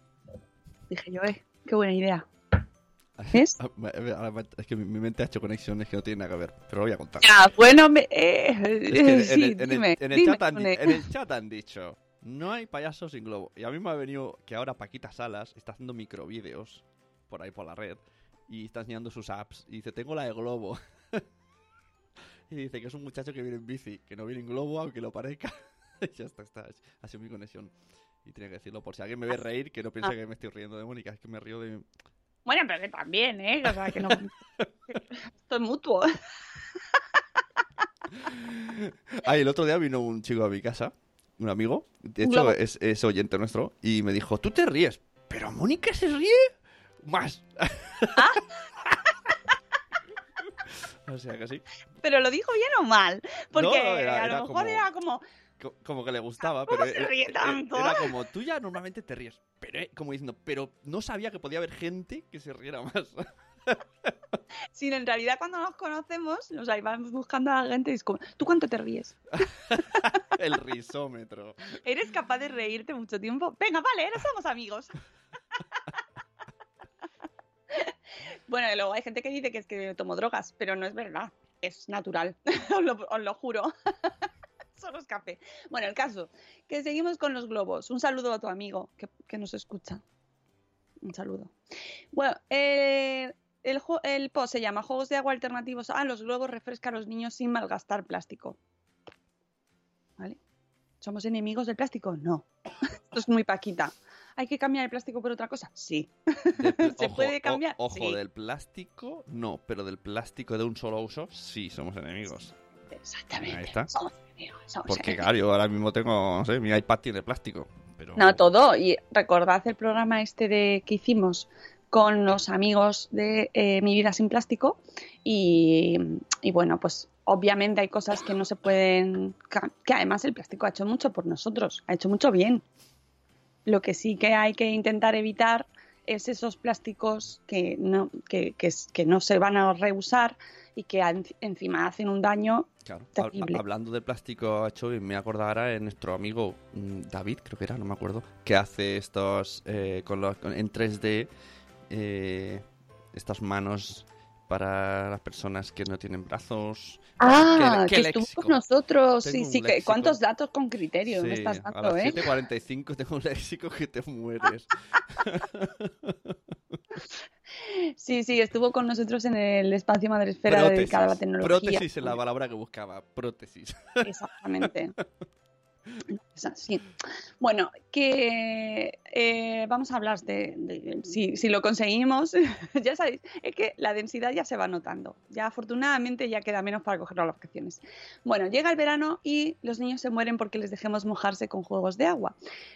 Dije yo, eh, qué buena idea. ¿Ves? Ah, Es que mi, mente ha hecho conexiones que no tienen nada que ver, pero lo voy a contar. Ya, bueno, me, en el chat han dicho, no hay payasos sin globo. Y a mí me ha venido que ahora Paquita Salas está haciendo microvídeos por ahí por la red y está enseñando sus apps. Y dice, tengo la de globo. y dice que es un muchacho que viene en bici, que no viene en globo aunque lo parezca. ya está, está. Ha sido mi conexión. Y tenía que decirlo por si alguien me ve reír, que no piense Ah. que me estoy riendo de Mónica, es que me río de... Bueno, pero que también, ¿eh? O sea, que no... Esto es mutuo. Ah, y el otro día vino un chico a mi casa, un amigo, de hecho es, es oyente nuestro, y me dijo, tú te ríes, pero Mónica se ríe más. Ah. o sea que sí, Pero lo dijo bien o mal. Porque No, era- a lo mejor como- era como... co- como que le gustaba, ¿Cómo pero se era, ríe era- tanto? era como, tú ya normalmente te ríes, pero eh, como diciendo, pero no sabía que podía haber gente que se riera más. Si en realidad cuando nos conocemos, o sea, vamos buscando a la gente y es como, ¿tú cuánto te ríes? el risómetro. ¿Eres capaz de reírte mucho tiempo? Venga, vale, ahora somos amigos. Bueno, y luego hay gente que dice que es que tomo drogas, pero no es verdad. Es natural, os, lo, juro. Solo es café. Bueno, el caso, que seguimos con los globos. Un saludo a tu amigo que, que nos escucha. Un saludo. Bueno, eh, el, el post se llama Juegos de agua alternativos a los globos refresca a los niños sin malgastar plástico. ¿Vale? ¿Somos enemigos del plástico? No. Esto es muy paquita. ¿Hay que cambiar el plástico por otra cosa? Sí. Del ¿Se ojo, puede o- cambiar? ojo, Sí. del plástico no, pero del plástico de un solo uso sí somos enemigos. Exactamente. Ahí está. Somos enemigos. somos Porque enemigos. claro, yo ahora mismo tengo, no sé, mi iPad tiene plástico. Pero... No, todo. Y recordad el programa este de que hicimos con los amigos de eh, Mi Vida Sin Plástico. Y, y bueno, pues obviamente hay cosas que no se pueden. Que además el plástico ha hecho mucho por nosotros, ha hecho mucho bien. Lo que sí que hay que intentar evitar es esos plásticos que no, que, que, no se van a reusar y que en- encima hacen un daño Claro, terrible. hablando del plástico hecho, y me acuerdo ahora de nuestro amigo mm, David, creo que era, no me acuerdo, que hace estos eh, con los, en 3D eh, estas manos para las personas que no tienen brazos. Ah, ¿Qué- que qué estuvo léxico? con nosotros. Tengo Sí, sí, que cuántos datos con criterio me Sí, estás a dando, las ¿eh? 7.45 tengo un léxico que te mueres. Sí, sí, estuvo con nosotros en el espacio Madresfera dedicado a la tecnología. prótesis es la palabra que buscaba, prótesis. Exactamente. Bueno, que eh, vamos a hablar de, si, lo conseguimos, ya sabéis, es que la densidad ya se va notando. Ya afortunadamente ya queda menos para coger las vacaciones. Bueno, llega el verano y los niños se mueren porque les dejemos mojarse con juegos de agua.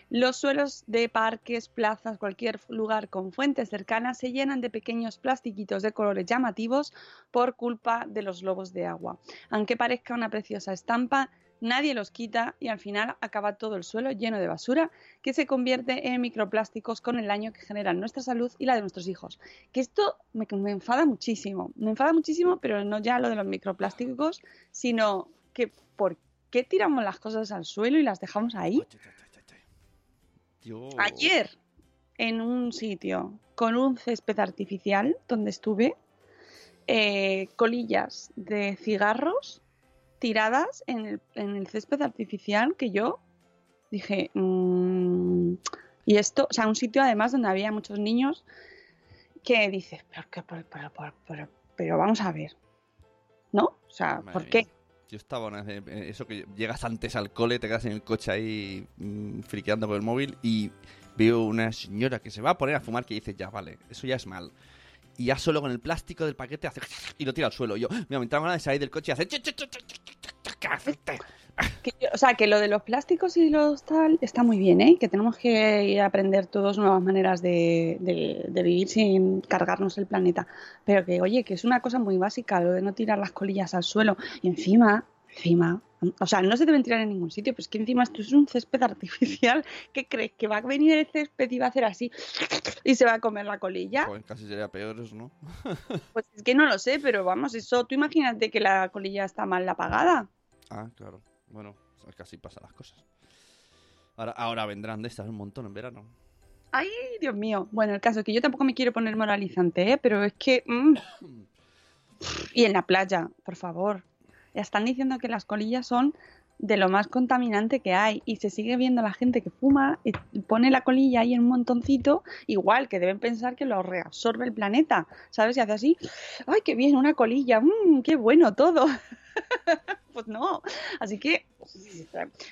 Los suelos de parques, plazas, cualquier lugar con fuentes cercanas se llenan de pequeños plastiquitos de colores llamativos por culpa de los globos de agua. Aunque parezca una preciosa estampa, nadie los quita y al final acaba todo el suelo lleno de basura que se convierte en microplásticos con el daño que generan nuestra salud y la de nuestros hijos. Que esto me, me enfada muchísimo, me enfada muchísimo, pero no ya lo de los microplásticos, sino que ¿por qué tiramos las cosas al suelo y las dejamos ahí? Ayer, en un sitio con un césped artificial donde estuve, eh, colillas de cigarros tiradas en el, en el césped artificial que yo dije, mm, y esto, o sea, un sitio además donde había muchos niños que dices, pero, pero, pero, pero, pero, vamos a ver, ¿no? O sea, Madre ¿por mía. qué? Yo estaba una vez, eso que llegas antes al cole, te quedas en el coche ahí mm, friqueando con el móvil y veo una señora que se va a poner a fumar que dice, ya vale, eso ya es mal. Y ya solo con el plástico del paquete hace y lo tira al suelo. Y yo, mira, me entraba ganas de salir del coche y hace... Que o sea, que lo de los plásticos y los tal está muy bien, ¿eh? Que tenemos que aprender todos nuevas maneras de, de- de vivir sin cargarnos el planeta. Pero que, oye, que es una cosa muy básica lo de no tirar las colillas al suelo. Y encima, encima, o sea, no se deben tirar en ningún sitio, pero es que encima esto es un césped artificial. ¿Qué crees? ¿Que va a venir el césped y va a hacer así y se va a comer la colilla? Joder, casi sería peor eso, ¿no? Pues es que no lo sé, pero vamos, eso, tú imagínate que la colilla está mal apagada. Ah, claro. Bueno, así pasan las cosas. Ahora, ahora vendrán de estas un montón en verano. Ay, Dios mío. Bueno, el caso es que yo tampoco me quiero poner moralizante, ¿eh? Pero es que... mm. Y en la playa, por favor. Están diciendo que las colillas son de lo más contaminante que hay y se sigue viendo la gente que fuma y pone la colilla ahí en un montoncito, igual que deben pensar que lo reabsorbe el planeta, ¿sabes? Y hace así, ¡ay, qué bien, una colilla! ¡Mmm, qué bueno todo! pues no. Así que,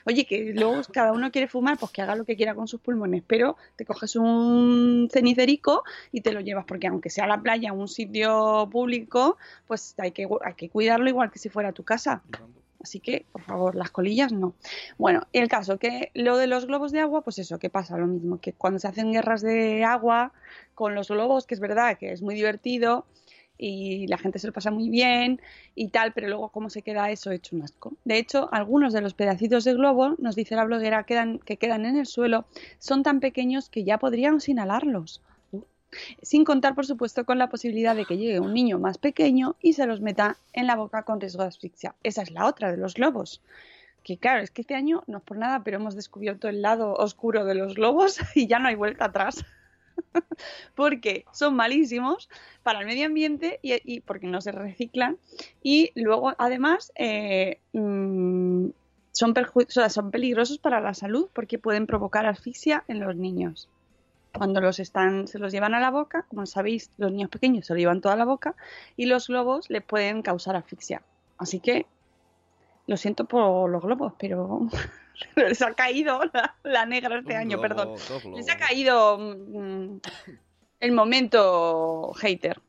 oye, que luego cada uno quiere fumar, pues que haga lo que quiera con sus pulmones, pero te coges un cenicerico y te lo llevas, porque aunque sea la playa un sitio público, pues hay que, hay que cuidarlo igual que si fuera tu casa. Así que, por favor, las colillas no. Bueno, el caso que lo de los globos de agua, pues eso, que pasa lo mismo, que cuando se hacen guerras de agua con los globos, que es verdad que es muy divertido y la gente se lo pasa muy bien y tal, pero luego cómo se queda eso hecho un asco. De hecho, algunos de los pedacitos de globo, nos dice la bloguera, quedan, que quedan en el suelo, son tan pequeños que ya podríamos inhalarlos. Sin contar, por supuesto, con la posibilidad de que llegue un niño más pequeño y se los meta en la boca con riesgo de asfixia. Esa es la otra de los globos. Que claro, es que este año, no es por nada, pero hemos descubierto el lado oscuro de los globos y ya no hay vuelta atrás. porque son malísimos para el medio ambiente y, porque no se reciclan. Y luego, además, eh, mm, son, son peligrosos para la salud porque pueden provocar asfixia en los niños cuando los están, se los llevan a la boca, como sabéis, los niños pequeños se lo llevan toda la boca y los globos le pueden causar asfixia. Así que lo siento por los globos, pero les ha caído la, negra este año, perdón. Les ha caído mm, el momento hater.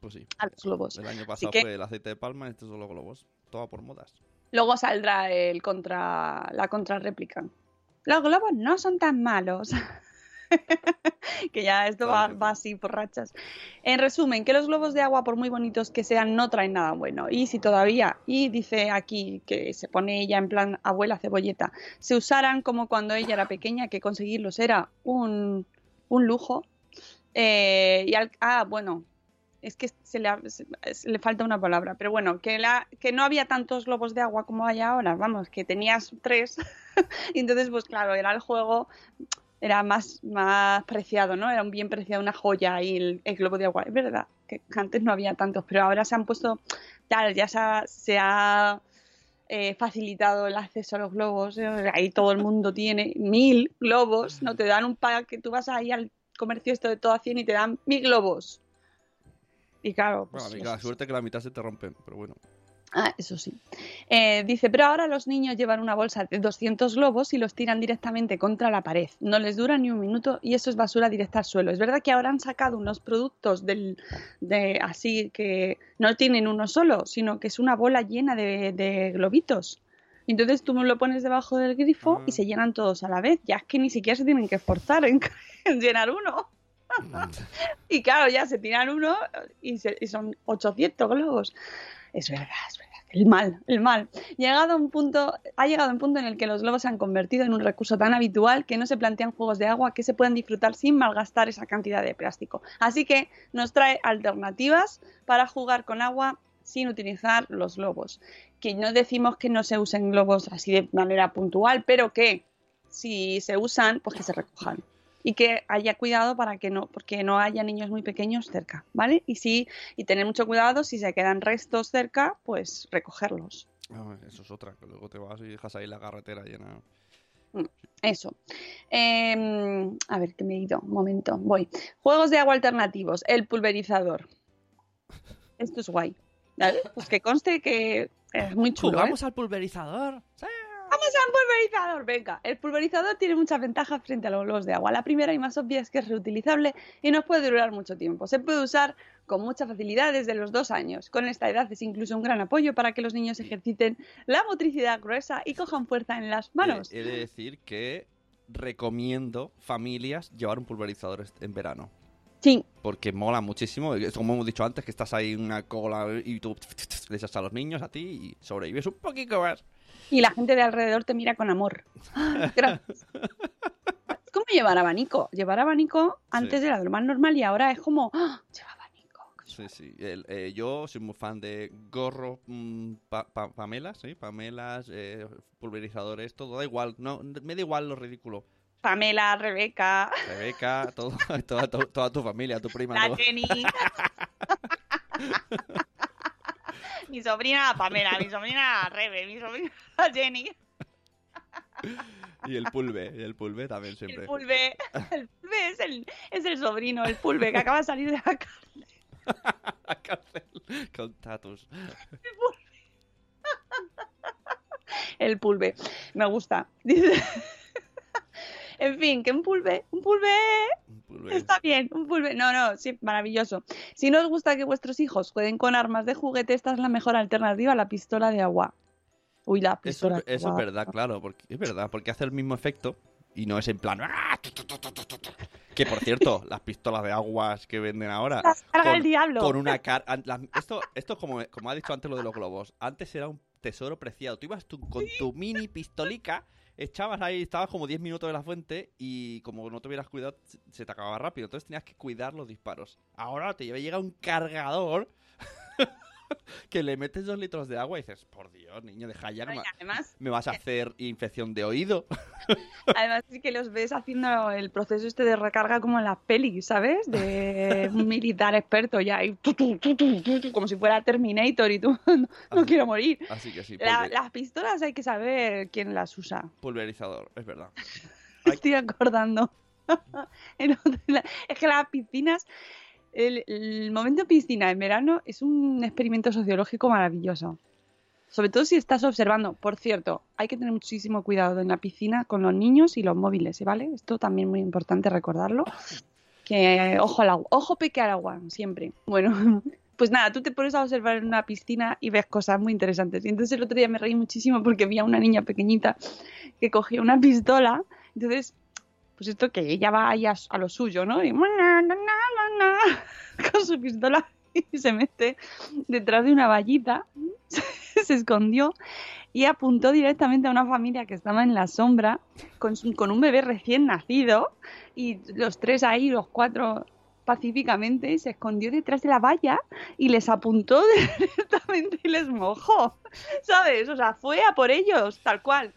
Pues sí. A los globos. El año pasado fue el aceite de palma, estos son los globos. Todo por modas. Luego saldrá el contra la contrarréplica. Los globos no son tan malos. que ya esto va, así por rachas. En resumen, que los globos de agua, por muy bonitos que sean, no traen nada bueno. Y si todavía, y dice aquí que se pone ella en plan abuela cebolleta, se usaran como cuando ella era pequeña, que conseguirlos era un, lujo. Eh, y ah, bueno, es que se le, le, falta una palabra, pero bueno, que, la, que no había tantos globos de agua como hay ahora, vamos, que tenías tres, y entonces pues claro, era el juego era más, más preciado, ¿no? Era un bien preciado, una joya y el, globo de agua. Es verdad que antes no había tantos, pero ahora se han puesto, ya, ya se ha, eh, facilitado el acceso a los globos. ¿eh? Ahí todo el mundo tiene mil globos, no te dan un pack que tú vas ahí al comercio esto de todo a 100 y te dan mil globos. Y claro, pues, la suerte que la mitad se te rompen, pero bueno. Ah, eso sí. Eh, dice, pero ahora los niños llevan una bolsa de 200 globos y los tiran directamente contra la pared. No les dura ni un minuto y eso es basura directa al suelo. Es verdad que ahora han sacado unos productos del, de, así que no tienen uno solo, sino que es una bola llena de, globitos. Entonces tú lo pones debajo del grifo y se ah. llenan todos a la vez. Ya es que ni siquiera se tienen que esforzar en, llenar uno. y claro, ya se tiran uno y, y son 800 globos. Es verdad, es verdad. El mal, el mal. Llegado a un punto, ha llegado un punto en el que los globos se han convertido en un recurso tan habitual que no se plantean juegos de agua que se puedan disfrutar sin malgastar esa cantidad de plástico. Así que nos trae alternativas para jugar con agua sin utilizar los globos. Que no decimos que no se usen globos así de manera puntual, pero que si se usan, pues que se recojan y que haya cuidado para que no, porque no haya niños muy pequeños cerca, ¿vale? Y sí, y tener mucho cuidado si se quedan restos cerca, pues recogerlos. Ah, eso es otra, que luego te vas y dejas ahí la carretera llena. Mm, eso. Em, a ver, que me he ido. Un momento, voy. Juegos de agua alternativos. El pulverizador. Esto es guay. Pues que conste que es muy chulo. ¿Jugamos ¿eh? al pulverizador? ¡Sí! ¡Vamos a un pulverizador! Venga, el pulverizador tiene muchas ventajas frente a los globos de agua. La primera y más obvia es que es reutilizable y nos puede durar mucho tiempo. Se puede usar con mucha facilidad desde los dos años. Con esta edad es incluso un gran apoyo para que los niños ejerciten la motricidad gruesa y cojan fuerza en las manos. He de decir que recomiendo familias llevar un pulverizador en verano. Sí. Porque mola muchísimo. Como hemos dicho antes, que estás ahí en una cola y tú le echas a los niños a ti y sobrevives un poquito más y la gente de alrededor te mira con amor. Gracias. Es como llevar abanico. Llevar abanico antes era lo más normal y ahora es como, ¡Ah! lleva abanico. Sí, sí. Eh, yo soy muy fan de gorro, mm, pamelas, ¿sí? Pamelas, eh, pulverizadores, todo da igual. No, me da igual lo ridículo. Pamela, Rebeca. Rebeca, todo, toda, toda, tu familia, tu prima. La Jenny. mi sobrina Pamela, mi sobrina Rebe, mi sobrina Jenny. Y el pulve, el pulve también siempre. El pulve, el pulve es el, es el sobrino, el pulve que acaba de salir de la cárcel. la cárcel con tatus. El pulve. el pulve, me gusta. Dice... En fin, que un pulve, un pulve Un está bien, un pulve. No, no, sí, maravilloso. Si no os gusta que vuestros hijos jueguen con armas de juguete, esta es la mejor alternativa a la pistola de agua. Uy, la Eso, pistola. es- de eso es verdad, claro, porque es verdad, porque hace el mismo efecto y no es en plan. ¡ah! Que por cierto, las pistolas de aguas que venden ahora. Las carga con, el diablo. con una. Esto, esto es como, como ha dicho antes lo de los globos. Antes era un tesoro preciado. Tú ibas tú con tu mini pistolica, echabas ahí, estabas como 10 minutos de la fuente y como no tuvieras cuidado, se- te acababa rápido. Entonces tenías que cuidar los disparos. Ahora te llega un cargador. Que le metes dos litros de agua y dices, por Dios, niño, deja ya, no Además, me vas a hacer infección de oído. además sí que los ves haciendo el proceso este de recarga como en las pelis, ¿sabes? De un militar experto ya, y tu, tu, tu, como si fuera Terminator y tú no, no quiero morir. Así que sí, La- las pistolas hay que saber quién las usa. pulverizador, es verdad. Estoy acordando. Es que las piscinas, el, el momento piscina en verano es un experimento sociológico maravilloso. Sobre todo si estás observando. Por cierto, hay que tener muchísimo cuidado en la piscina con los niños y los móviles, ¿vale? Esto también muy importante recordarlo. Que ojo al agua, ojo peque al agua, siempre. Bueno, pues nada, tú te pones a observar en una piscina y ves cosas muy interesantes. Y entonces el otro día me reí muchísimo porque vi a una niña pequeñita que cogía una pistola. Entonces, pues esto que ella va ahí a, a lo suyo, ¿no? Y con su pistola y se mete detrás de una vallita, se escondió y apuntó directamente a una familia que estaba en la sombra con, con un bebé recién nacido y los tres ahí, los cuatro pacíficamente, se escondió detrás de la valla y les apuntó directamente y les mojó, ¿sabes? O sea, fue a por ellos, tal cual.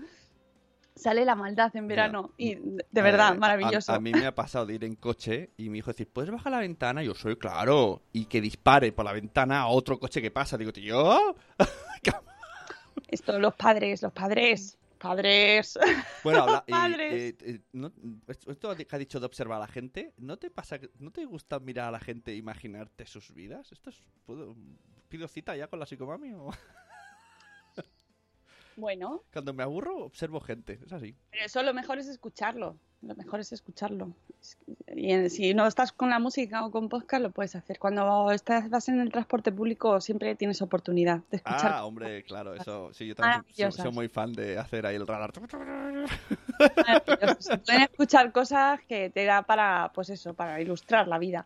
Sale la maldad en verano y de de verdad, Eh, maravilloso. A, a mí me ha pasado de ir en coche y mi hijo decir, ¿puedes bajar la ventana? Y yo soy claro. Y que dispare por la ventana a otro coche que pasa. Digo, tío. Esto, los padres, los padres, padres. Bueno, habla, Padres. eh, eh, no- esto que ha dicho de observar a la gente, ¿no te pasa, que- no te gusta mirar a la gente e imaginarte sus vidas? Esto es, ¿puedo, ¿Pido cita ya con la psicomami o...? Bueno, Cuando me aburro, observo gente, es así. pero eso lo mejor es escucharlo. Lo mejor es escucharlo. Y si no estás con la música o con podcast, lo puedes hacer. Cuando estás, vas en el transporte público, siempre tienes oportunidad de escuchar. Ah, hombre, claro, eso, sí, yo también soy, soy- Maravillosas. soy muy fan de hacer ahí el radar. Se pueden escuchar cosas que te da para, pues eso, para ilustrar la vida.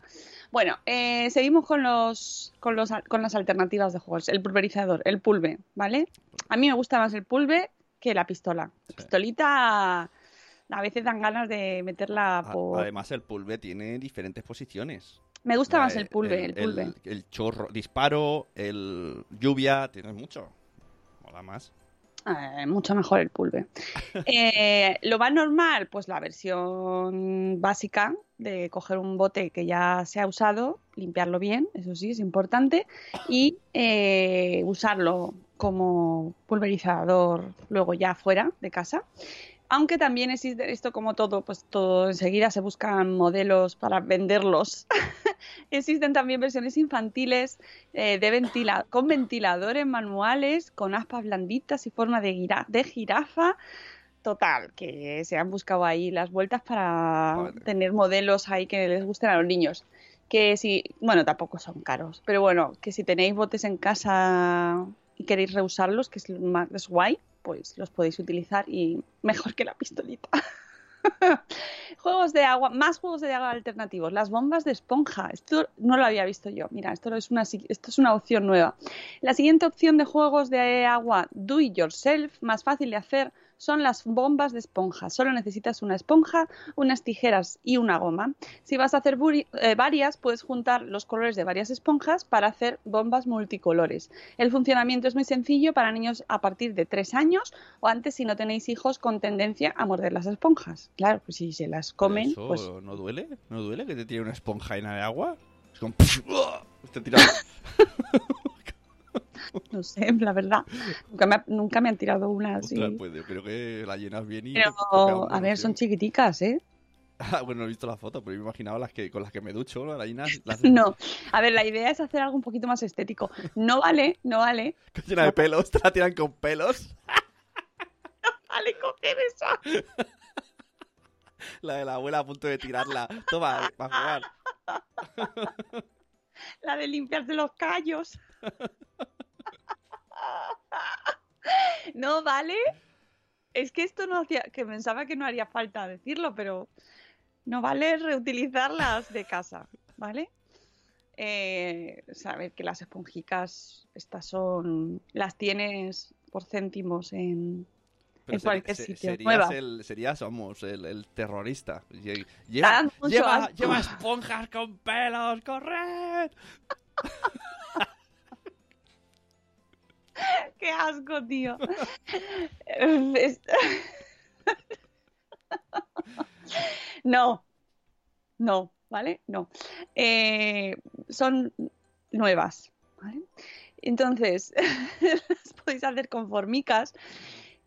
Bueno, eh, seguimos con los, con los con las alternativas de juegos. El pulverizador, el pulve, ¿vale? A mí me gusta más el pulve que la pistola. La pistolita a veces dan ganas de meterla por. Además, el pulve tiene diferentes posiciones. Me gusta más el pulve, el, pulve. El, el chorro, disparo, el lluvia, tiene mucho. Mola más. Eh, mucho mejor el pulve. Eh, lo más normal, pues la versión básica de coger un bote que ya se ha usado, limpiarlo bien, eso sí, es importante, y eh, usarlo como pulverizador luego ya fuera de casa. Aunque también existe esto como todo, pues todo enseguida se buscan modelos para venderlos. Existen también versiones infantiles eh, de ventila con ventiladores manuales, con aspas blanditas y forma de, gira- de jirafa. Total, que se han buscado ahí las vueltas para Vale. tener modelos ahí que les gusten a los niños. Que si, bueno, tampoco son caros, pero bueno, que si tenéis botes en casa y queréis reusarlos, que es más es guay, pues los podéis utilizar y mejor que la pistolita. juegos de agua, más juegos de agua alternativos. Las bombas de esponja. Esto no lo había visto yo. Mira, esto es una, esto es una opción nueva. La siguiente opción de juegos de agua do it yourself, más fácil de hacer, son las bombas de esponja. Solo necesitas una esponja, unas tijeras y una goma. Si vas a hacer eh, varias, puedes juntar los colores de varias esponjas para hacer bombas multicolores. El funcionamiento es muy sencillo para niños a partir de 3 años o antes si no tenéis hijos con tendencia a morder las esponjas. Claro, pues si se las comen, ¿Eso pues no duele? ¿No duele que te tire una esponja llena de agua? Es como... Te. no sé, la verdad. Nunca me, nunca me han tirado una así. Ostras, pues yo creo que la llenas bien y... Pero, a ver, son chiquiticas, ¿eh? Ah, bueno, no he visto la foto, pero me imaginaba las que con las que me ducho, ¿no? Las. Las... No, a ver, la idea es hacer algo un poquito más estético. No vale, no vale. Llena de pelos, te la tiran con pelos. coger esa. La de la abuela a punto de tirarla. Toma, para jugar. La de limpiarse los callos. No, ¿vale? Es que esto no hacía, que pensaba que no haría falta decirlo, pero no vale reutilizarlas de casa, ¿vale? Eh, saber que las esponjicas, estas son, las tienes por céntimos en, Pero en cualquier sitio. serías, Nueva. el, serías, vamos, el, el terrorista. Lleva esponjas con pelos, corred. asco, tío! No, no, ¿vale? No. Eh, son nuevas, ¿vale? Entonces, las podéis hacer con formicas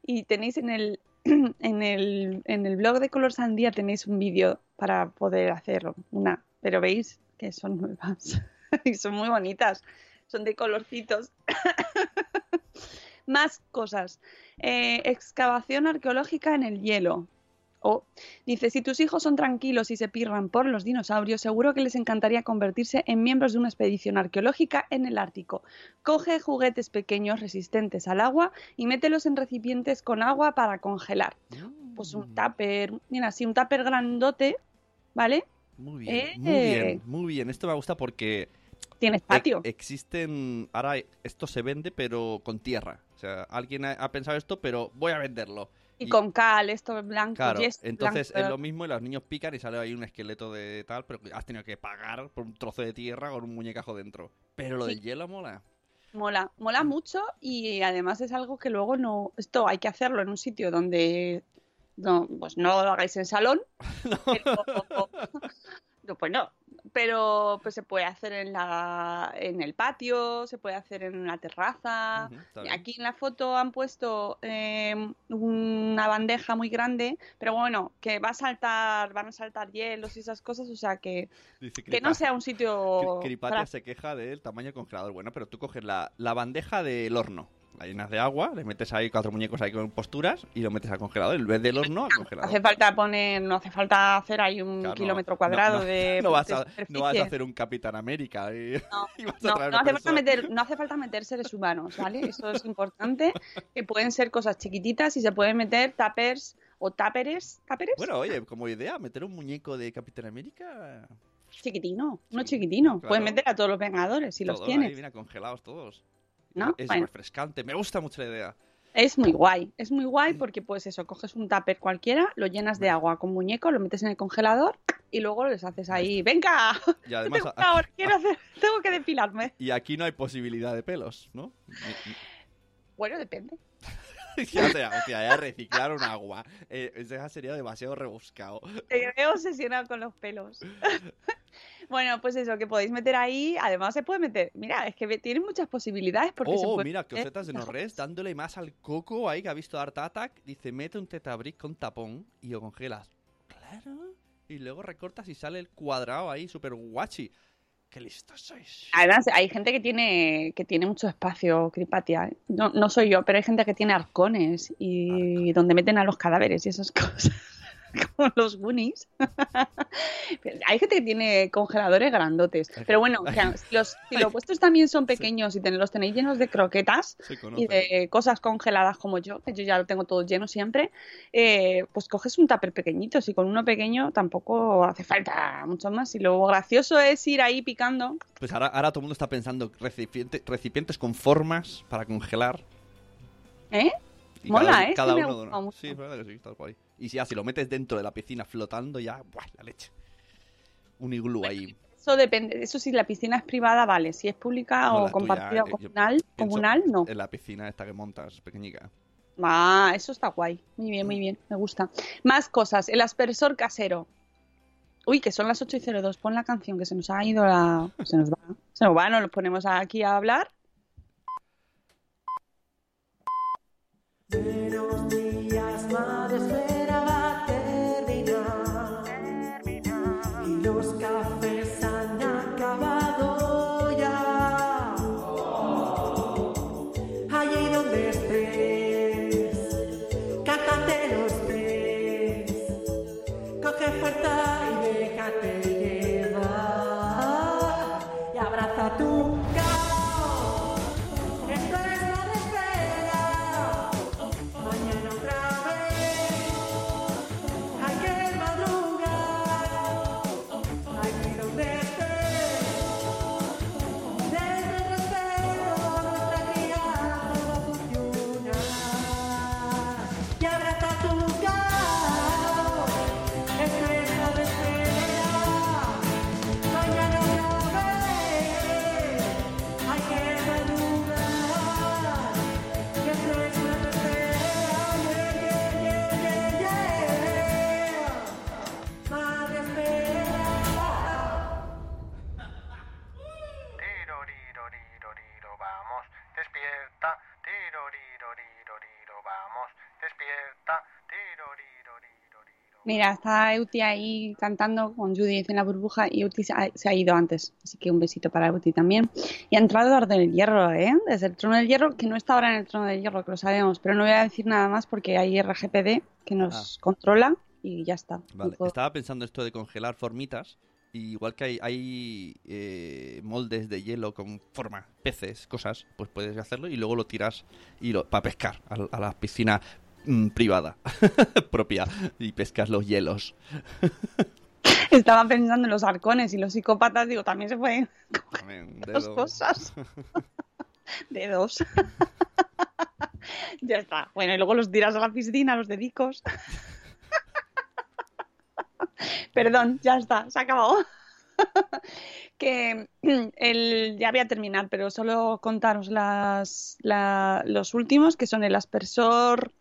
y tenéis en el, en el, en el blog de Color Sandía tenéis un vídeo para poder hacer una, pero veis que son nuevas y son muy bonitas, son de colorcitos. Más cosas. Eh, excavación arqueológica en el hielo. Oh, dice, si tus hijos son tranquilos y se pirran por los dinosaurios, seguro que les encantaría convertirse en miembros de una expedición arqueológica en el Ártico. Coge juguetes pequeños resistentes al agua y mételos en recipientes con agua para congelar. Pues un tupper, mira, sí, un tupper grandote, ¿vale? Muy bien, Eh. muy bien, muy bien. Esto me gusta porque Tienes patio. e- existen. Ahora esto se vende, pero con tierra. O sea, alguien ha, ha pensado esto, pero voy a venderlo. Y con cal, esto blanco, Claro, yes, entonces blanco. es lo mismo y los niños pican y sale ahí un esqueleto de tal, pero has tenido que pagar por un trozo de tierra con un muñecajo dentro. Pero lo Sí. del hielo mola. Mola, mola Mm. mucho y además es algo que luego no. Esto hay que hacerlo en un sitio donde. No, pues no lo hagáis en salón. Pero, no, pues no. Pero pues se puede hacer en la en el patio, se puede hacer en una terraza. Aquí en la foto han puesto eh, una bandeja muy grande, pero bueno, que va a saltar, van a saltar hielos y esas cosas, o sea que, Dice que no sea un sitio Cri- Cripatia para- se queja del tamaño del congelador. Bueno, pero tú coges la, la bandeja del horno, la llenas de agua, le metes ahí cuatro muñecos ahí con posturas y lo metes al congelador. En vez del horno, al congelador. Hace falta poner, no hace falta hacer ahí un Claro, kilómetro cuadrado no, no, de, no vas a, no vas a hacer un Capitán América y, No, y vas a traer hace, falta meter, no hace falta meter seres humanos, ¿vale? Eso es importante, que pueden ser cosas chiquititas y se pueden meter tapers o taperes, taperes, Bueno, oye, como idea, meter un muñeco de Capitán América. chiquitino, uno chiquitino. claro. Pueden meter a todos los Vengadores si los tienes. Ahí, mira, congelados todos. ¿No? Es Bueno. refrescante, me gusta mucho la idea. Es muy guay, es muy guay porque pues eso, coges un tupper cualquiera, lo llenas de agua con muñeco, lo metes en el congelador y luego les haces ahí, venga, Y además, tengo quiero hacer, tengo que depilarme. y aquí no hay posibilidad de pelos, ¿no? Bueno, depende. ya sea, hostia, ya reciclar un agua. Eh, esa sería demasiado rebuscado. Te veo obsesionado con los pelos. bueno, pues eso, que podéis meter ahí. Además, se puede meter. Mira, es que tiene muchas posibilidades porque se Oh, puede mira, meter cosetas de. Norres, dándole más al coco ahí que ha visto Art Attack. Dice, mete un tetabric con tapón y lo congelas. Claro. Y luego recortas y sale el cuadrado ahí, súper guachi. Qué listos sois. Además, hay gente que tiene que tiene mucho espacio, Cripatia. ¿eh? No, no soy yo, pero hay gente que tiene arcones y donde meten a los cadáveres y esas cosas. Como los Goonies. Hay gente que tiene congeladores grandotes. Pero bueno, si los, si los vuestros también son pequeños y ten- los tenéis llenos de croquetas, y de cosas congeladas como yo, que yo ya lo tengo todo lleno siempre, eh, pues coges un tupper pequeñito. Si con uno pequeño tampoco hace falta mucho más. Y lo gracioso es ir ahí picando. Pues ahora, ahora todo el mundo está pensando recipiente- recipientes con formas para congelar. ¿Eh? Y Mola, cada, ¿eh? Sí cada me uno gusta una- mucho. Sí, es verdad que sí, está guay. Y si, ya, si lo metes dentro de la piscina flotando, ya, ¡buah, la leche! Un iglú ahí. Eso depende. Eso si la piscina es privada, vale. Si es pública No, o compartida tuya, o eh, yo comunal, comunal, no. En la piscina esta que montas, pequeñica. Ah, eso está guay. Muy bien, muy bien. Me gusta. Más cosas. El aspersor casero. Uy, que son las 8 y 02. Pon la canción que se nos ha ido la. Se nos va. Se nos va, nos lo ponemos aquí a hablar. Buenos días, madre Mira, está Euti ahí cantando con Judith en la burbuja y Euti se ha, se ha ido antes. Así que un besito para Euti también. Y ha entrado Orden del Hierro, ¿eh? Desde el Trono del Hierro, que no está ahora en el Trono del Hierro, que lo sabemos. Pero no voy a decir nada más porque hay RGPD que nos controla y ya está. Vale, estaba pensando esto de congelar formitas. y igual que hay, hay eh, moldes de hielo con forma, peces, cosas, pues puedes hacerlo y luego lo tiras y lo, para pescar a, a la piscina mm, privada propia y pescas los hielos. Estaba pensando en los arcones y los psicópatas, digo, también se pueden También, dos cosas. Dedos. ya está. Bueno, y luego los tiras a la piscina, los dedicos. Perdón, ya está, se ha acabado. que el, ya voy a terminar, pero solo contaros las, la- los últimos, que son el aspersor,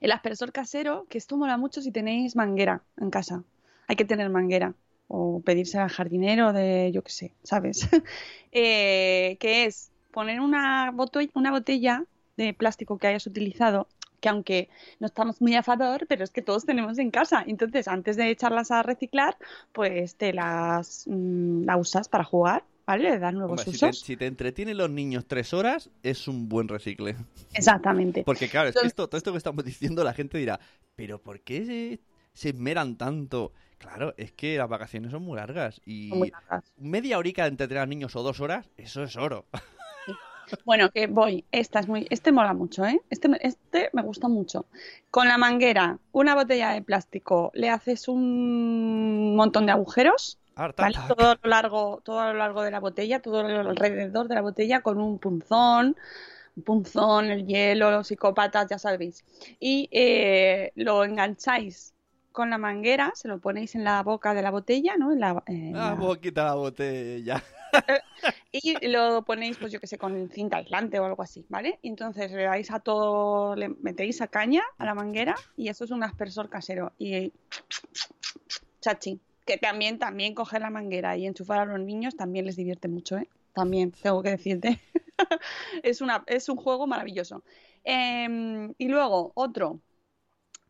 el aspersor casero, que esto mola mucho si tenéis manguera en casa. Hay que tener manguera o pedirse al jardinero de, yo qué sé, ¿sabes? Eh, que es poner una, boto- una botella de plástico que hayas utilizado, que aunque no estamos muy a favor, pero es que todos tenemos en casa. Entonces, antes de echarlas a reciclar, pues te las mm, la usas para jugar, ¿vale? Le das nuevos Hombre, si, te, usos. si te entretienen los niños tres horas, es un buen recicle. Exactamente. Porque claro, es que esto, todo esto que estamos diciendo, la gente dirá, pero ¿por qué se, se esmeran tanto? Claro, es que las vacaciones son muy largas y muy largas. media horica de entretener a niños o dos horas, eso es oro. Bueno, que voy. Esta es muy, este mola mucho, ¿eh? Este, me- este me gusta mucho. Con la manguera, una botella de plástico, le haces un montón de agujeros, ¿vale? Todo a lo largo, todo a lo largo de la botella, todo alrededor de la botella, con un punzón, un punzón, el hielo, los psicópatas, ya sabéis. Y eh, lo engancháis con la manguera, se lo ponéis en la boca de la botella, ¿no? En la, Ah, la- boquita la botella. y lo ponéis, pues yo que sé, con cinta aislante o algo así, ¿vale? Y entonces le dais a todo, le metéis a caña a la manguera y eso es un aspersor casero. Y chachi, que también, también coger la manguera y enchufar a los niños también les divierte mucho, ¿eh? También, tengo que decirte. es, una, es un juego maravilloso. Em, y luego, otro.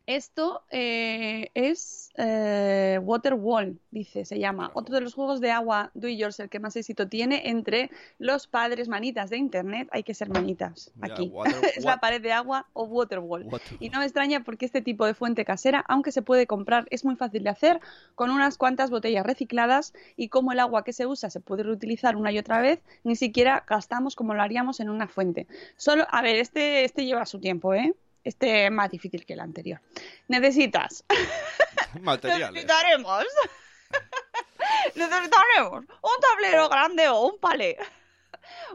Esto eh, es eh, Waterwall, dice, se llama. Otro de los juegos de agua do it yourself que más éxito tiene entre los padres manitas de internet. Hay que ser manitas aquí. water- es la pared de agua o Waterwall. Waterwall. Y no me extraña porque este tipo de fuente casera, aunque se puede comprar, es muy fácil de hacer con unas cuantas botellas recicladas y como el agua que se usa se puede reutilizar una y otra vez, ni siquiera gastamos como lo haríamos en una fuente. Solo, a ver, este, este lleva su tiempo, ¿eh? Este es más difícil que el anterior. Necesitas Materiales. Necesitaremos. Necesitaremos un tablero grande o un palé.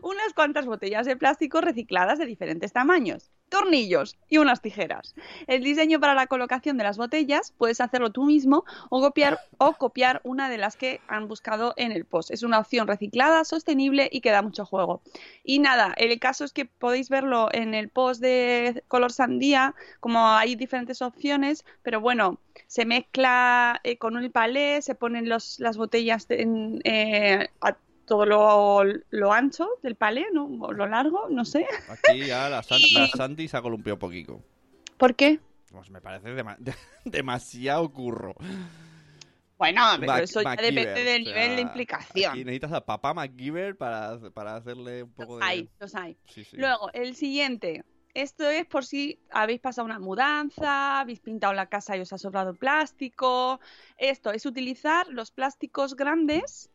Unas cuantas botellas de plástico recicladas de diferentes tamaños, tornillos y unas tijeras. El diseño para la colocación de las botellas puedes hacerlo tú mismo o copiar, una de las que han buscado en el post. Es una opción reciclada, sostenible y que da mucho juego. Y nada, el caso es que podéis verlo en el post de color sandía, como hay diferentes opciones, pero bueno, se mezcla eh, con un palé, se ponen las botellas en, eh, todo lo, lo ancho del palé, ¿no? O lo largo, no sé. Aquí ya la, San- la Sandy se ha columpiado un poquito. ¿Por qué? Pues me parece dema- demasiado curro. Bueno, pero Mac- eso ya MacGyver, depende del o sea, nivel de implicación. Aquí necesitas a papá MacGyver para, para hacerle un poco de... Hay, los hay. Sí, sí. Luego, el siguiente. Esto es por si habéis pasado una mudanza, habéis pintado la casa y os ha sobrado plástico. Esto es utilizar los plásticos grandes,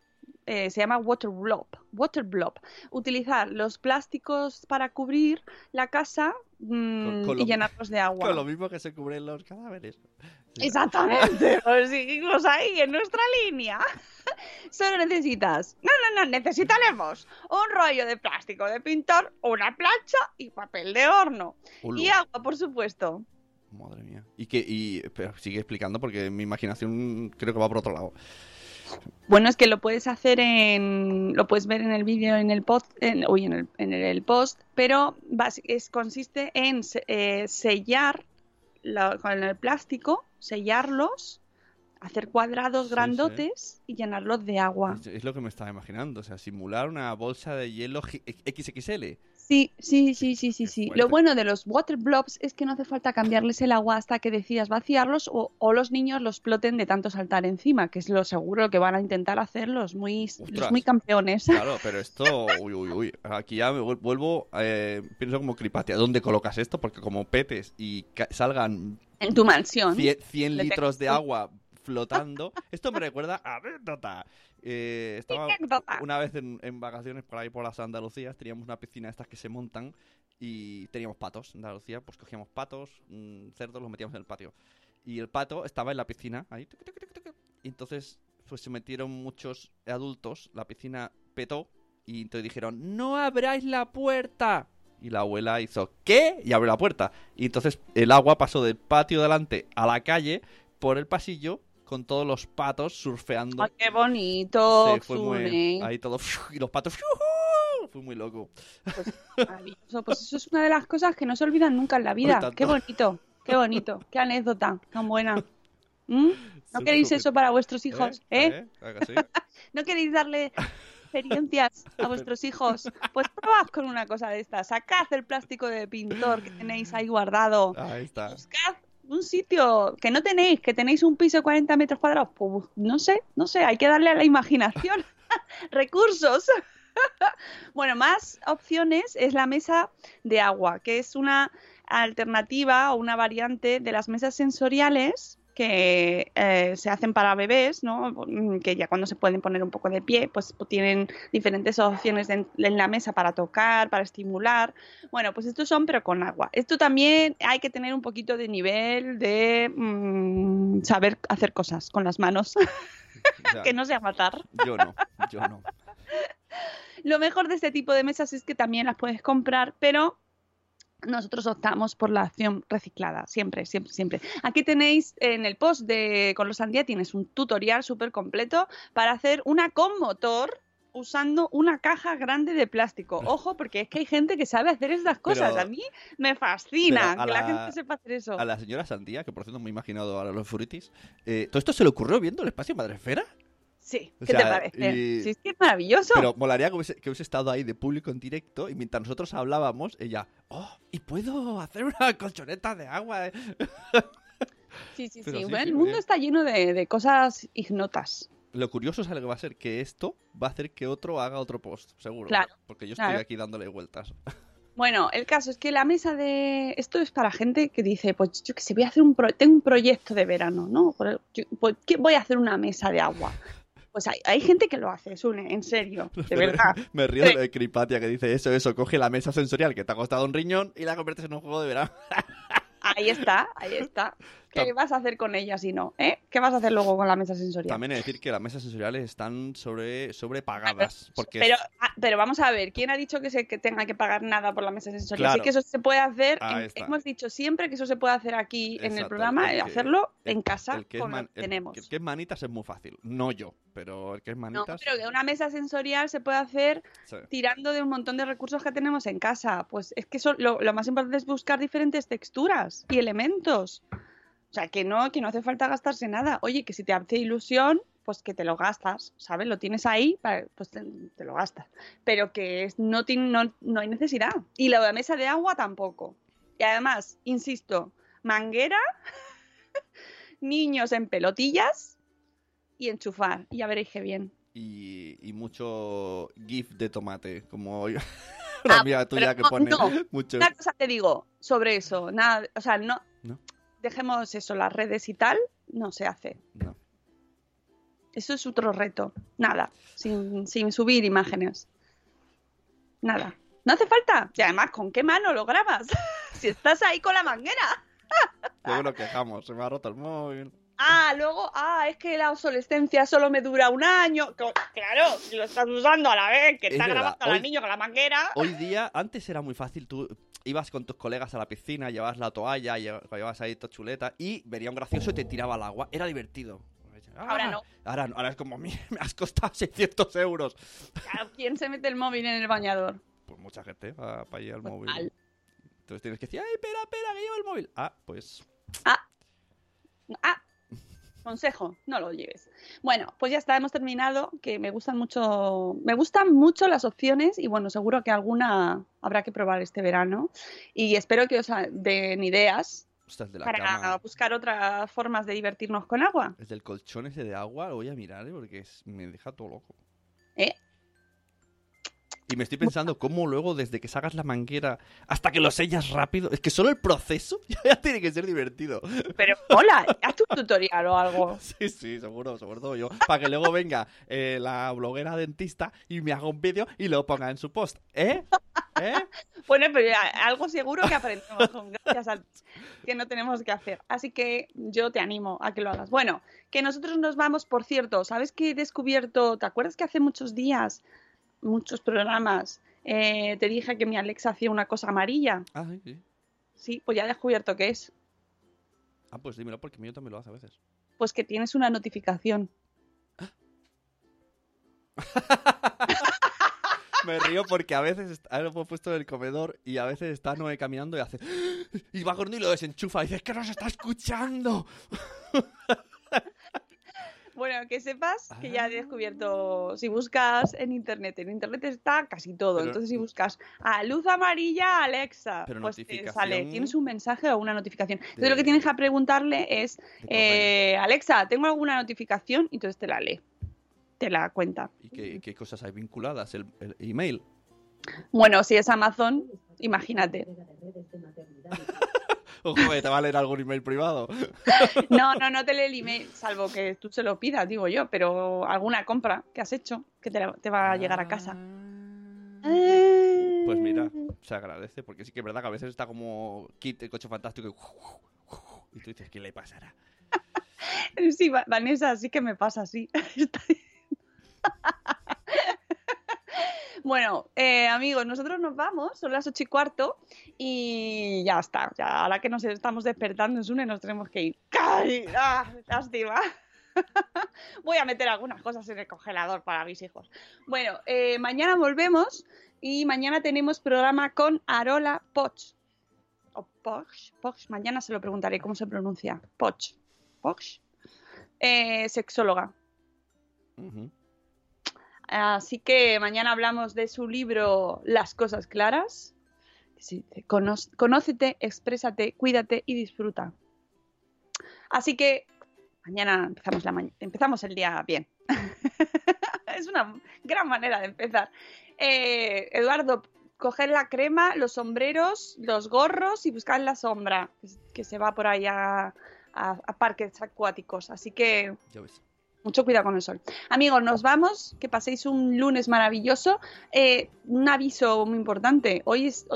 eh, se llama water blob, water blob. Utilizar los plásticos para cubrir la casa mm, con y lo- llenarlos de agua. Con lo mismo que se cubren los cadáveres. Sí. Exactamente, seguimos ahí en nuestra línea. Solo necesitas, no, no, no, necesitaremos un rollo de plástico de pintor, una plancha y papel de horno. Ulu. Y agua, por supuesto. Madre mía. Y que y, pero sigue explicando porque mi imaginación creo que va por otro lado. Bueno, es que lo puedes hacer en, lo puedes ver en el vídeo, en el post, en, uy, en el, en el post, pero es, consiste en eh, sellar la- con el plástico, sellarlos, hacer cuadrados Sí, grandotes y llenarlos de agua. Es, es lo que me estaba imaginando. O sea, simular una bolsa de hielo XXL. Sí, sí, sí, sí, sí, sí. Lo bueno de los water blobs es que no hace falta cambiarles el agua hasta que decidas vaciarlos o, o los niños los ploten de tanto saltar encima, que es lo seguro que van a intentar hacer los muy, los muy campeones. Claro, pero esto, uy, uy, uy, aquí ya me vuel- vuelvo, eh, pienso como Cripatia, ¿dónde colocas esto? Porque como petes y salgan En tu mansión. 100, 100 Le litros de agua flotando, esto me recuerda a anécdota. Eh, estaba una vez en, en vacaciones por ahí por las Andalucías, teníamos una piscina de estas que se montan y teníamos patos en Andalucía, pues cogíamos patos, cerdos, los metíamos en el patio. Y el pato estaba en la piscina, ahí, tuc, tuc, tuc, tuc, y entonces pues se metieron muchos adultos, la piscina petó y entonces dijeron, no abráis la puerta. Y la abuela hizo, ¿qué? Y abrió la puerta. Y entonces el agua pasó del patio delante a la calle por el pasillo con todos los patos surfeando. Ay, qué bonito, Sí, fue muy- ahí todo y los patos fue muy loco. Maravilloso. Pues eso es una de las cosas que no se olvidan nunca en la vida. Qué bonito, qué bonito, qué anécdota tan buena. ¿Mm? ¿No queréis eso para vuestros hijos? ¿Eh? ¿Eh? ¿No queréis darle experiencias a vuestros hijos? Pues probad con una cosa de estas. Sacad el plástico de pintor que tenéis ahí guardado. Ahí está. Buscad un sitio que no tenéis, que tenéis un piso de 40 metros cuadrados. Pues no sé, no sé, hay que darle a la imaginación. Recursos. bueno, más opciones es la mesa de agua, que es una alternativa o una variante de las mesas sensoriales que eh, se hacen para bebés, ¿no? Mm, que ya cuando se pueden poner un poco de pie, pues tienen diferentes opciones en la mesa para tocar, para estimular. Bueno, pues estos son pero con agua. Esto también hay que tener un poquito de nivel de mm, saber hacer cosas con las manos, que no sea matar. Yo no, yo no. Lo mejor de este tipo de mesas es que también las puedes comprar, pero nosotros optamos por la acción reciclada, siempre, siempre, siempre. Aquí tenéis en el post de Con los Sandía, tienes un tutorial súper completo para hacer una con motor usando una caja grande de plástico. Ojo, porque es que hay gente que sabe hacer estas cosas. Pero- a mí me fascina que la... la- gente sepa hacer eso. A la señora Sandía, que por cierto me he imaginado ahora los frutis, eh, ¿todo esto se le ocurrió viendo el espacio Madresfera? Sí, O ¿qué te parece? y- Sí, es que es maravilloso. Pero molaría que hubiese, que hubiese estado ahí de público en directo y mientras nosotros hablábamos, ella, oh, y puedo hacer una colchoneta de agua. eh?". Sí, sí, Pero sí. sí, Bueno, sí, el mundo eh. está lleno de, de cosas ignotas. Lo curioso es que va a ser que esto va a hacer que otro haga otro post, seguro. Claro, Porque yo estoy claro. aquí dándole vueltas. Bueno, el caso es que la mesa de... Esto es para gente que dice, pues yo que sé, voy a hacer un... pro- Tengo un proyecto de verano, ¿no? Pues, ¿qué? voy a hacer una mesa de agua. Pues hay, hay gente que lo hace, Sune, en serio, de verdad. Me río de Cripatia que dice eso, eso, coge la mesa sensorial que te ha costado un riñón y la conviertes en un juego de verano. Ahí está, ahí está. ¿Qué vas a hacer con ella si no? ¿Eh? ¿Qué vas a hacer luego con la mesa sensorial? También he de decir que las mesas sensoriales están sobre sobrepagadas. Porque Pero, ah, pero vamos a ver, ¿quién ha dicho que se que tenga que pagar nada por la mesa sensorial? Claro. Sí que eso se puede hacer, en- hemos dicho siempre que eso se puede hacer aquí en el Exacto, programa, el eh, que- hacerlo el- en casa el que es con lo man- que tenemos. el que es manitas es muy fácil. No yo, pero el que es No, manitas. pero que una mesa sensorial se puede hacer Sí. tirando de un montón de recursos que tenemos en casa. Pues es que eso, lo, lo más importante es buscar diferentes texturas y elementos. O sea, que no, que no hace falta gastarse nada. Oye, que si te hace ilusión, pues que te lo gastas, ¿sabes? Lo tienes ahí, para- pues te, te lo gastas. Pero que no, no, no hay necesidad. Y la mesa de agua tampoco. Y además, insisto, manguera, niños en pelotillas y enchufar. Y ya veréis qué bien. Y, y mucho GIF de tomate, como una Ah, amiga tuya que no, pone no. mucho. Una cosa te digo sobre eso, nada, o sea, no, No. Dejemos eso, las redes y tal, no se hace. No. Eso es otro reto, nada, sin, sin subir imágenes. Nada. No hace falta. Y además, ¿con qué mano lo grabas? si estás ahí con la manguera. Luego nos quejamos, se me ha roto el móvil. Ah, luego, ah, es que la obsolescencia solo me dura un año. Claro, si lo estás usando a la vez que Es está grabando al niño con la manguera. Hoy día, antes era muy fácil, tú ibas con tus colegas a la piscina, llevabas la toalla, lle- llevabas ahí tu chuleta y vería un gracioso y te tiraba al agua. Era divertido. Ahora no. Ahora, no, ahora es como, "Mira, me has costado 600 euros. Claro, ¿Quién se mete el móvil en el bañador? Pues mucha gente para pa llevar el móvil. Total. Entonces tienes que decir, ay, espera, espera, que llevo el móvil. Ah, pues Ah. Ah. Consejo, no lo lleves. Bueno, pues ya está, hemos terminado, que me gustan mucho, me gustan mucho las opciones y bueno, seguro que alguna habrá que probar este verano y espero que os den ideas para cama. buscar otras formas de divertirnos con agua. El del colchón ese de agua lo voy a mirar, ¿eh? porque es- me deja todo loco. ¿Eh? Y me estoy pensando cómo luego, desde que sacas la manguera hasta que lo sellas rápido, es que solo el proceso ya tiene que ser divertido. Pero hola, haz tu tutorial o algo. Sí, sí, seguro, sobre todo yo. Para que luego venga eh, la bloguera dentista y me haga un vídeo y lo ponga en su post. ¿Eh? ¿Eh? Bueno, pero ya, algo seguro que aprendemos con- gracias a que no tenemos que hacer. Así que yo te animo a que lo hagas. Bueno, que nosotros nos vamos, por cierto, ¿sabes qué he descubierto? ¿Te acuerdas que hace muchos días, muchos programas, eh, te dije que mi Alexa hacía una cosa amarilla? Ah, sí, sí. Sí, pues ya he descubierto qué es. Ah, pues dímelo porque mío también lo hace a veces. Pues que tienes una notificación. Me río porque a veces está- lo he puesto en el comedor y a veces está Noé caminando y hace. Y va corriendo y lo desenchufa y dice: ¡Es que nos está escuchando! Bueno, que sepas que ya he descubierto, si buscas en internet, en internet está casi todo. Pero- Entonces, si buscas a luz amarilla Alexa, pues te sale, tienes un mensaje o una notificación. Entonces, de- lo que tienes que preguntarle es, eh, Alexa, ¿tengo alguna notificación? Y entonces te la lee, te la cuenta. ¿Y qué, qué cosas hay vinculadas? El, el email. Bueno, si es Amazon, imagínate. Ojo, eh, te va a leer algún email privado. No, no, no te lee el email, salvo que tú se lo pidas, digo yo, pero alguna compra que has hecho que te, la- te va a llegar a casa. Pues mira, se agradece, porque sí que es verdad que a veces está como Kit, el coche fantástico, y, y tú dices, ¿qué le pasará? Sí, Va- Vanessa, sí que me pasa así. Bueno, eh, amigos, nosotros nos vamos, son las ocho y cuarto y ya está. Ahora que nos estamos despertando, Sune, nos tenemos que ir. ¡Ay! ¡Ah! Lástima. Voy a meter algunas cosas en el congelador para mis hijos. Bueno, eh, mañana volvemos y mañana tenemos programa con Arola Poch. O Poch, Poch, mañana se lo preguntaré cómo se pronuncia. Poch. Poch. Eh, sexóloga. Así que mañana hablamos de su libro Las cosas claras. que se dice, "Cono- Conócete, exprésate, cuídate y disfruta. Así que mañana empezamos, el día bien. es una gran manera de empezar. Eh, Eduardo, coger la crema, los sombreros, los gorros y buscar la sombra, que, se va por ahí a, parques acuáticos. Así que. Mucho cuidado con el sol. Amigos, nos vamos. Que paséis un lunes maravilloso. Eh, un aviso muy importante. Hoy es-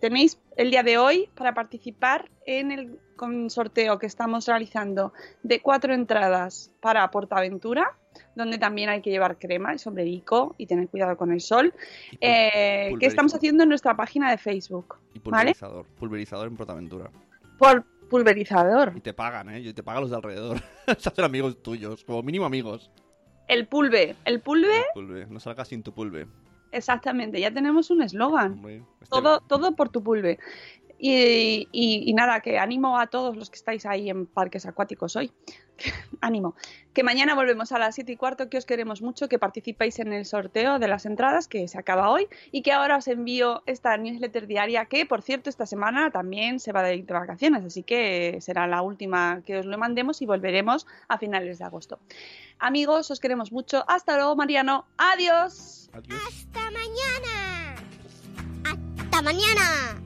tenéis el día de hoy para participar en el con- sorteo que estamos realizando de cuatro entradas para Portaventura, donde también hay que llevar crema y sombrerico y tener cuidado con el sol. eh, que estamos haciendo en nuestra página de Facebook. Y ¿Vale? pulverizador. Pulverizador en Portaventura. Por pulverizador. Y te pagan, ¿eh? Y te pagan los de alrededor. Se hacen amigos tuyos, como mínimo amigos. El pulve. El pulve, Pulve, no salgas sin tu pulve. exactamente. Ya tenemos un eslogan. Este- Todo, todo por tu pulve. Y, y- y nada, que animo a todos los que estáis ahí en parques acuáticos hoy. ánimo. Que mañana volvemos a las 7 y cuarto, que os queremos mucho, que participéis en el sorteo de las entradas, que se acaba hoy, y que ahora os envío esta newsletter diaria, que por cierto esta semana también se va de vacaciones, así que será la última que os lo mandemos y volveremos a finales de agosto. Amigos, os queremos mucho. Hasta luego, Mariano. Adiós. Adiós. Hasta mañana. Hasta mañana.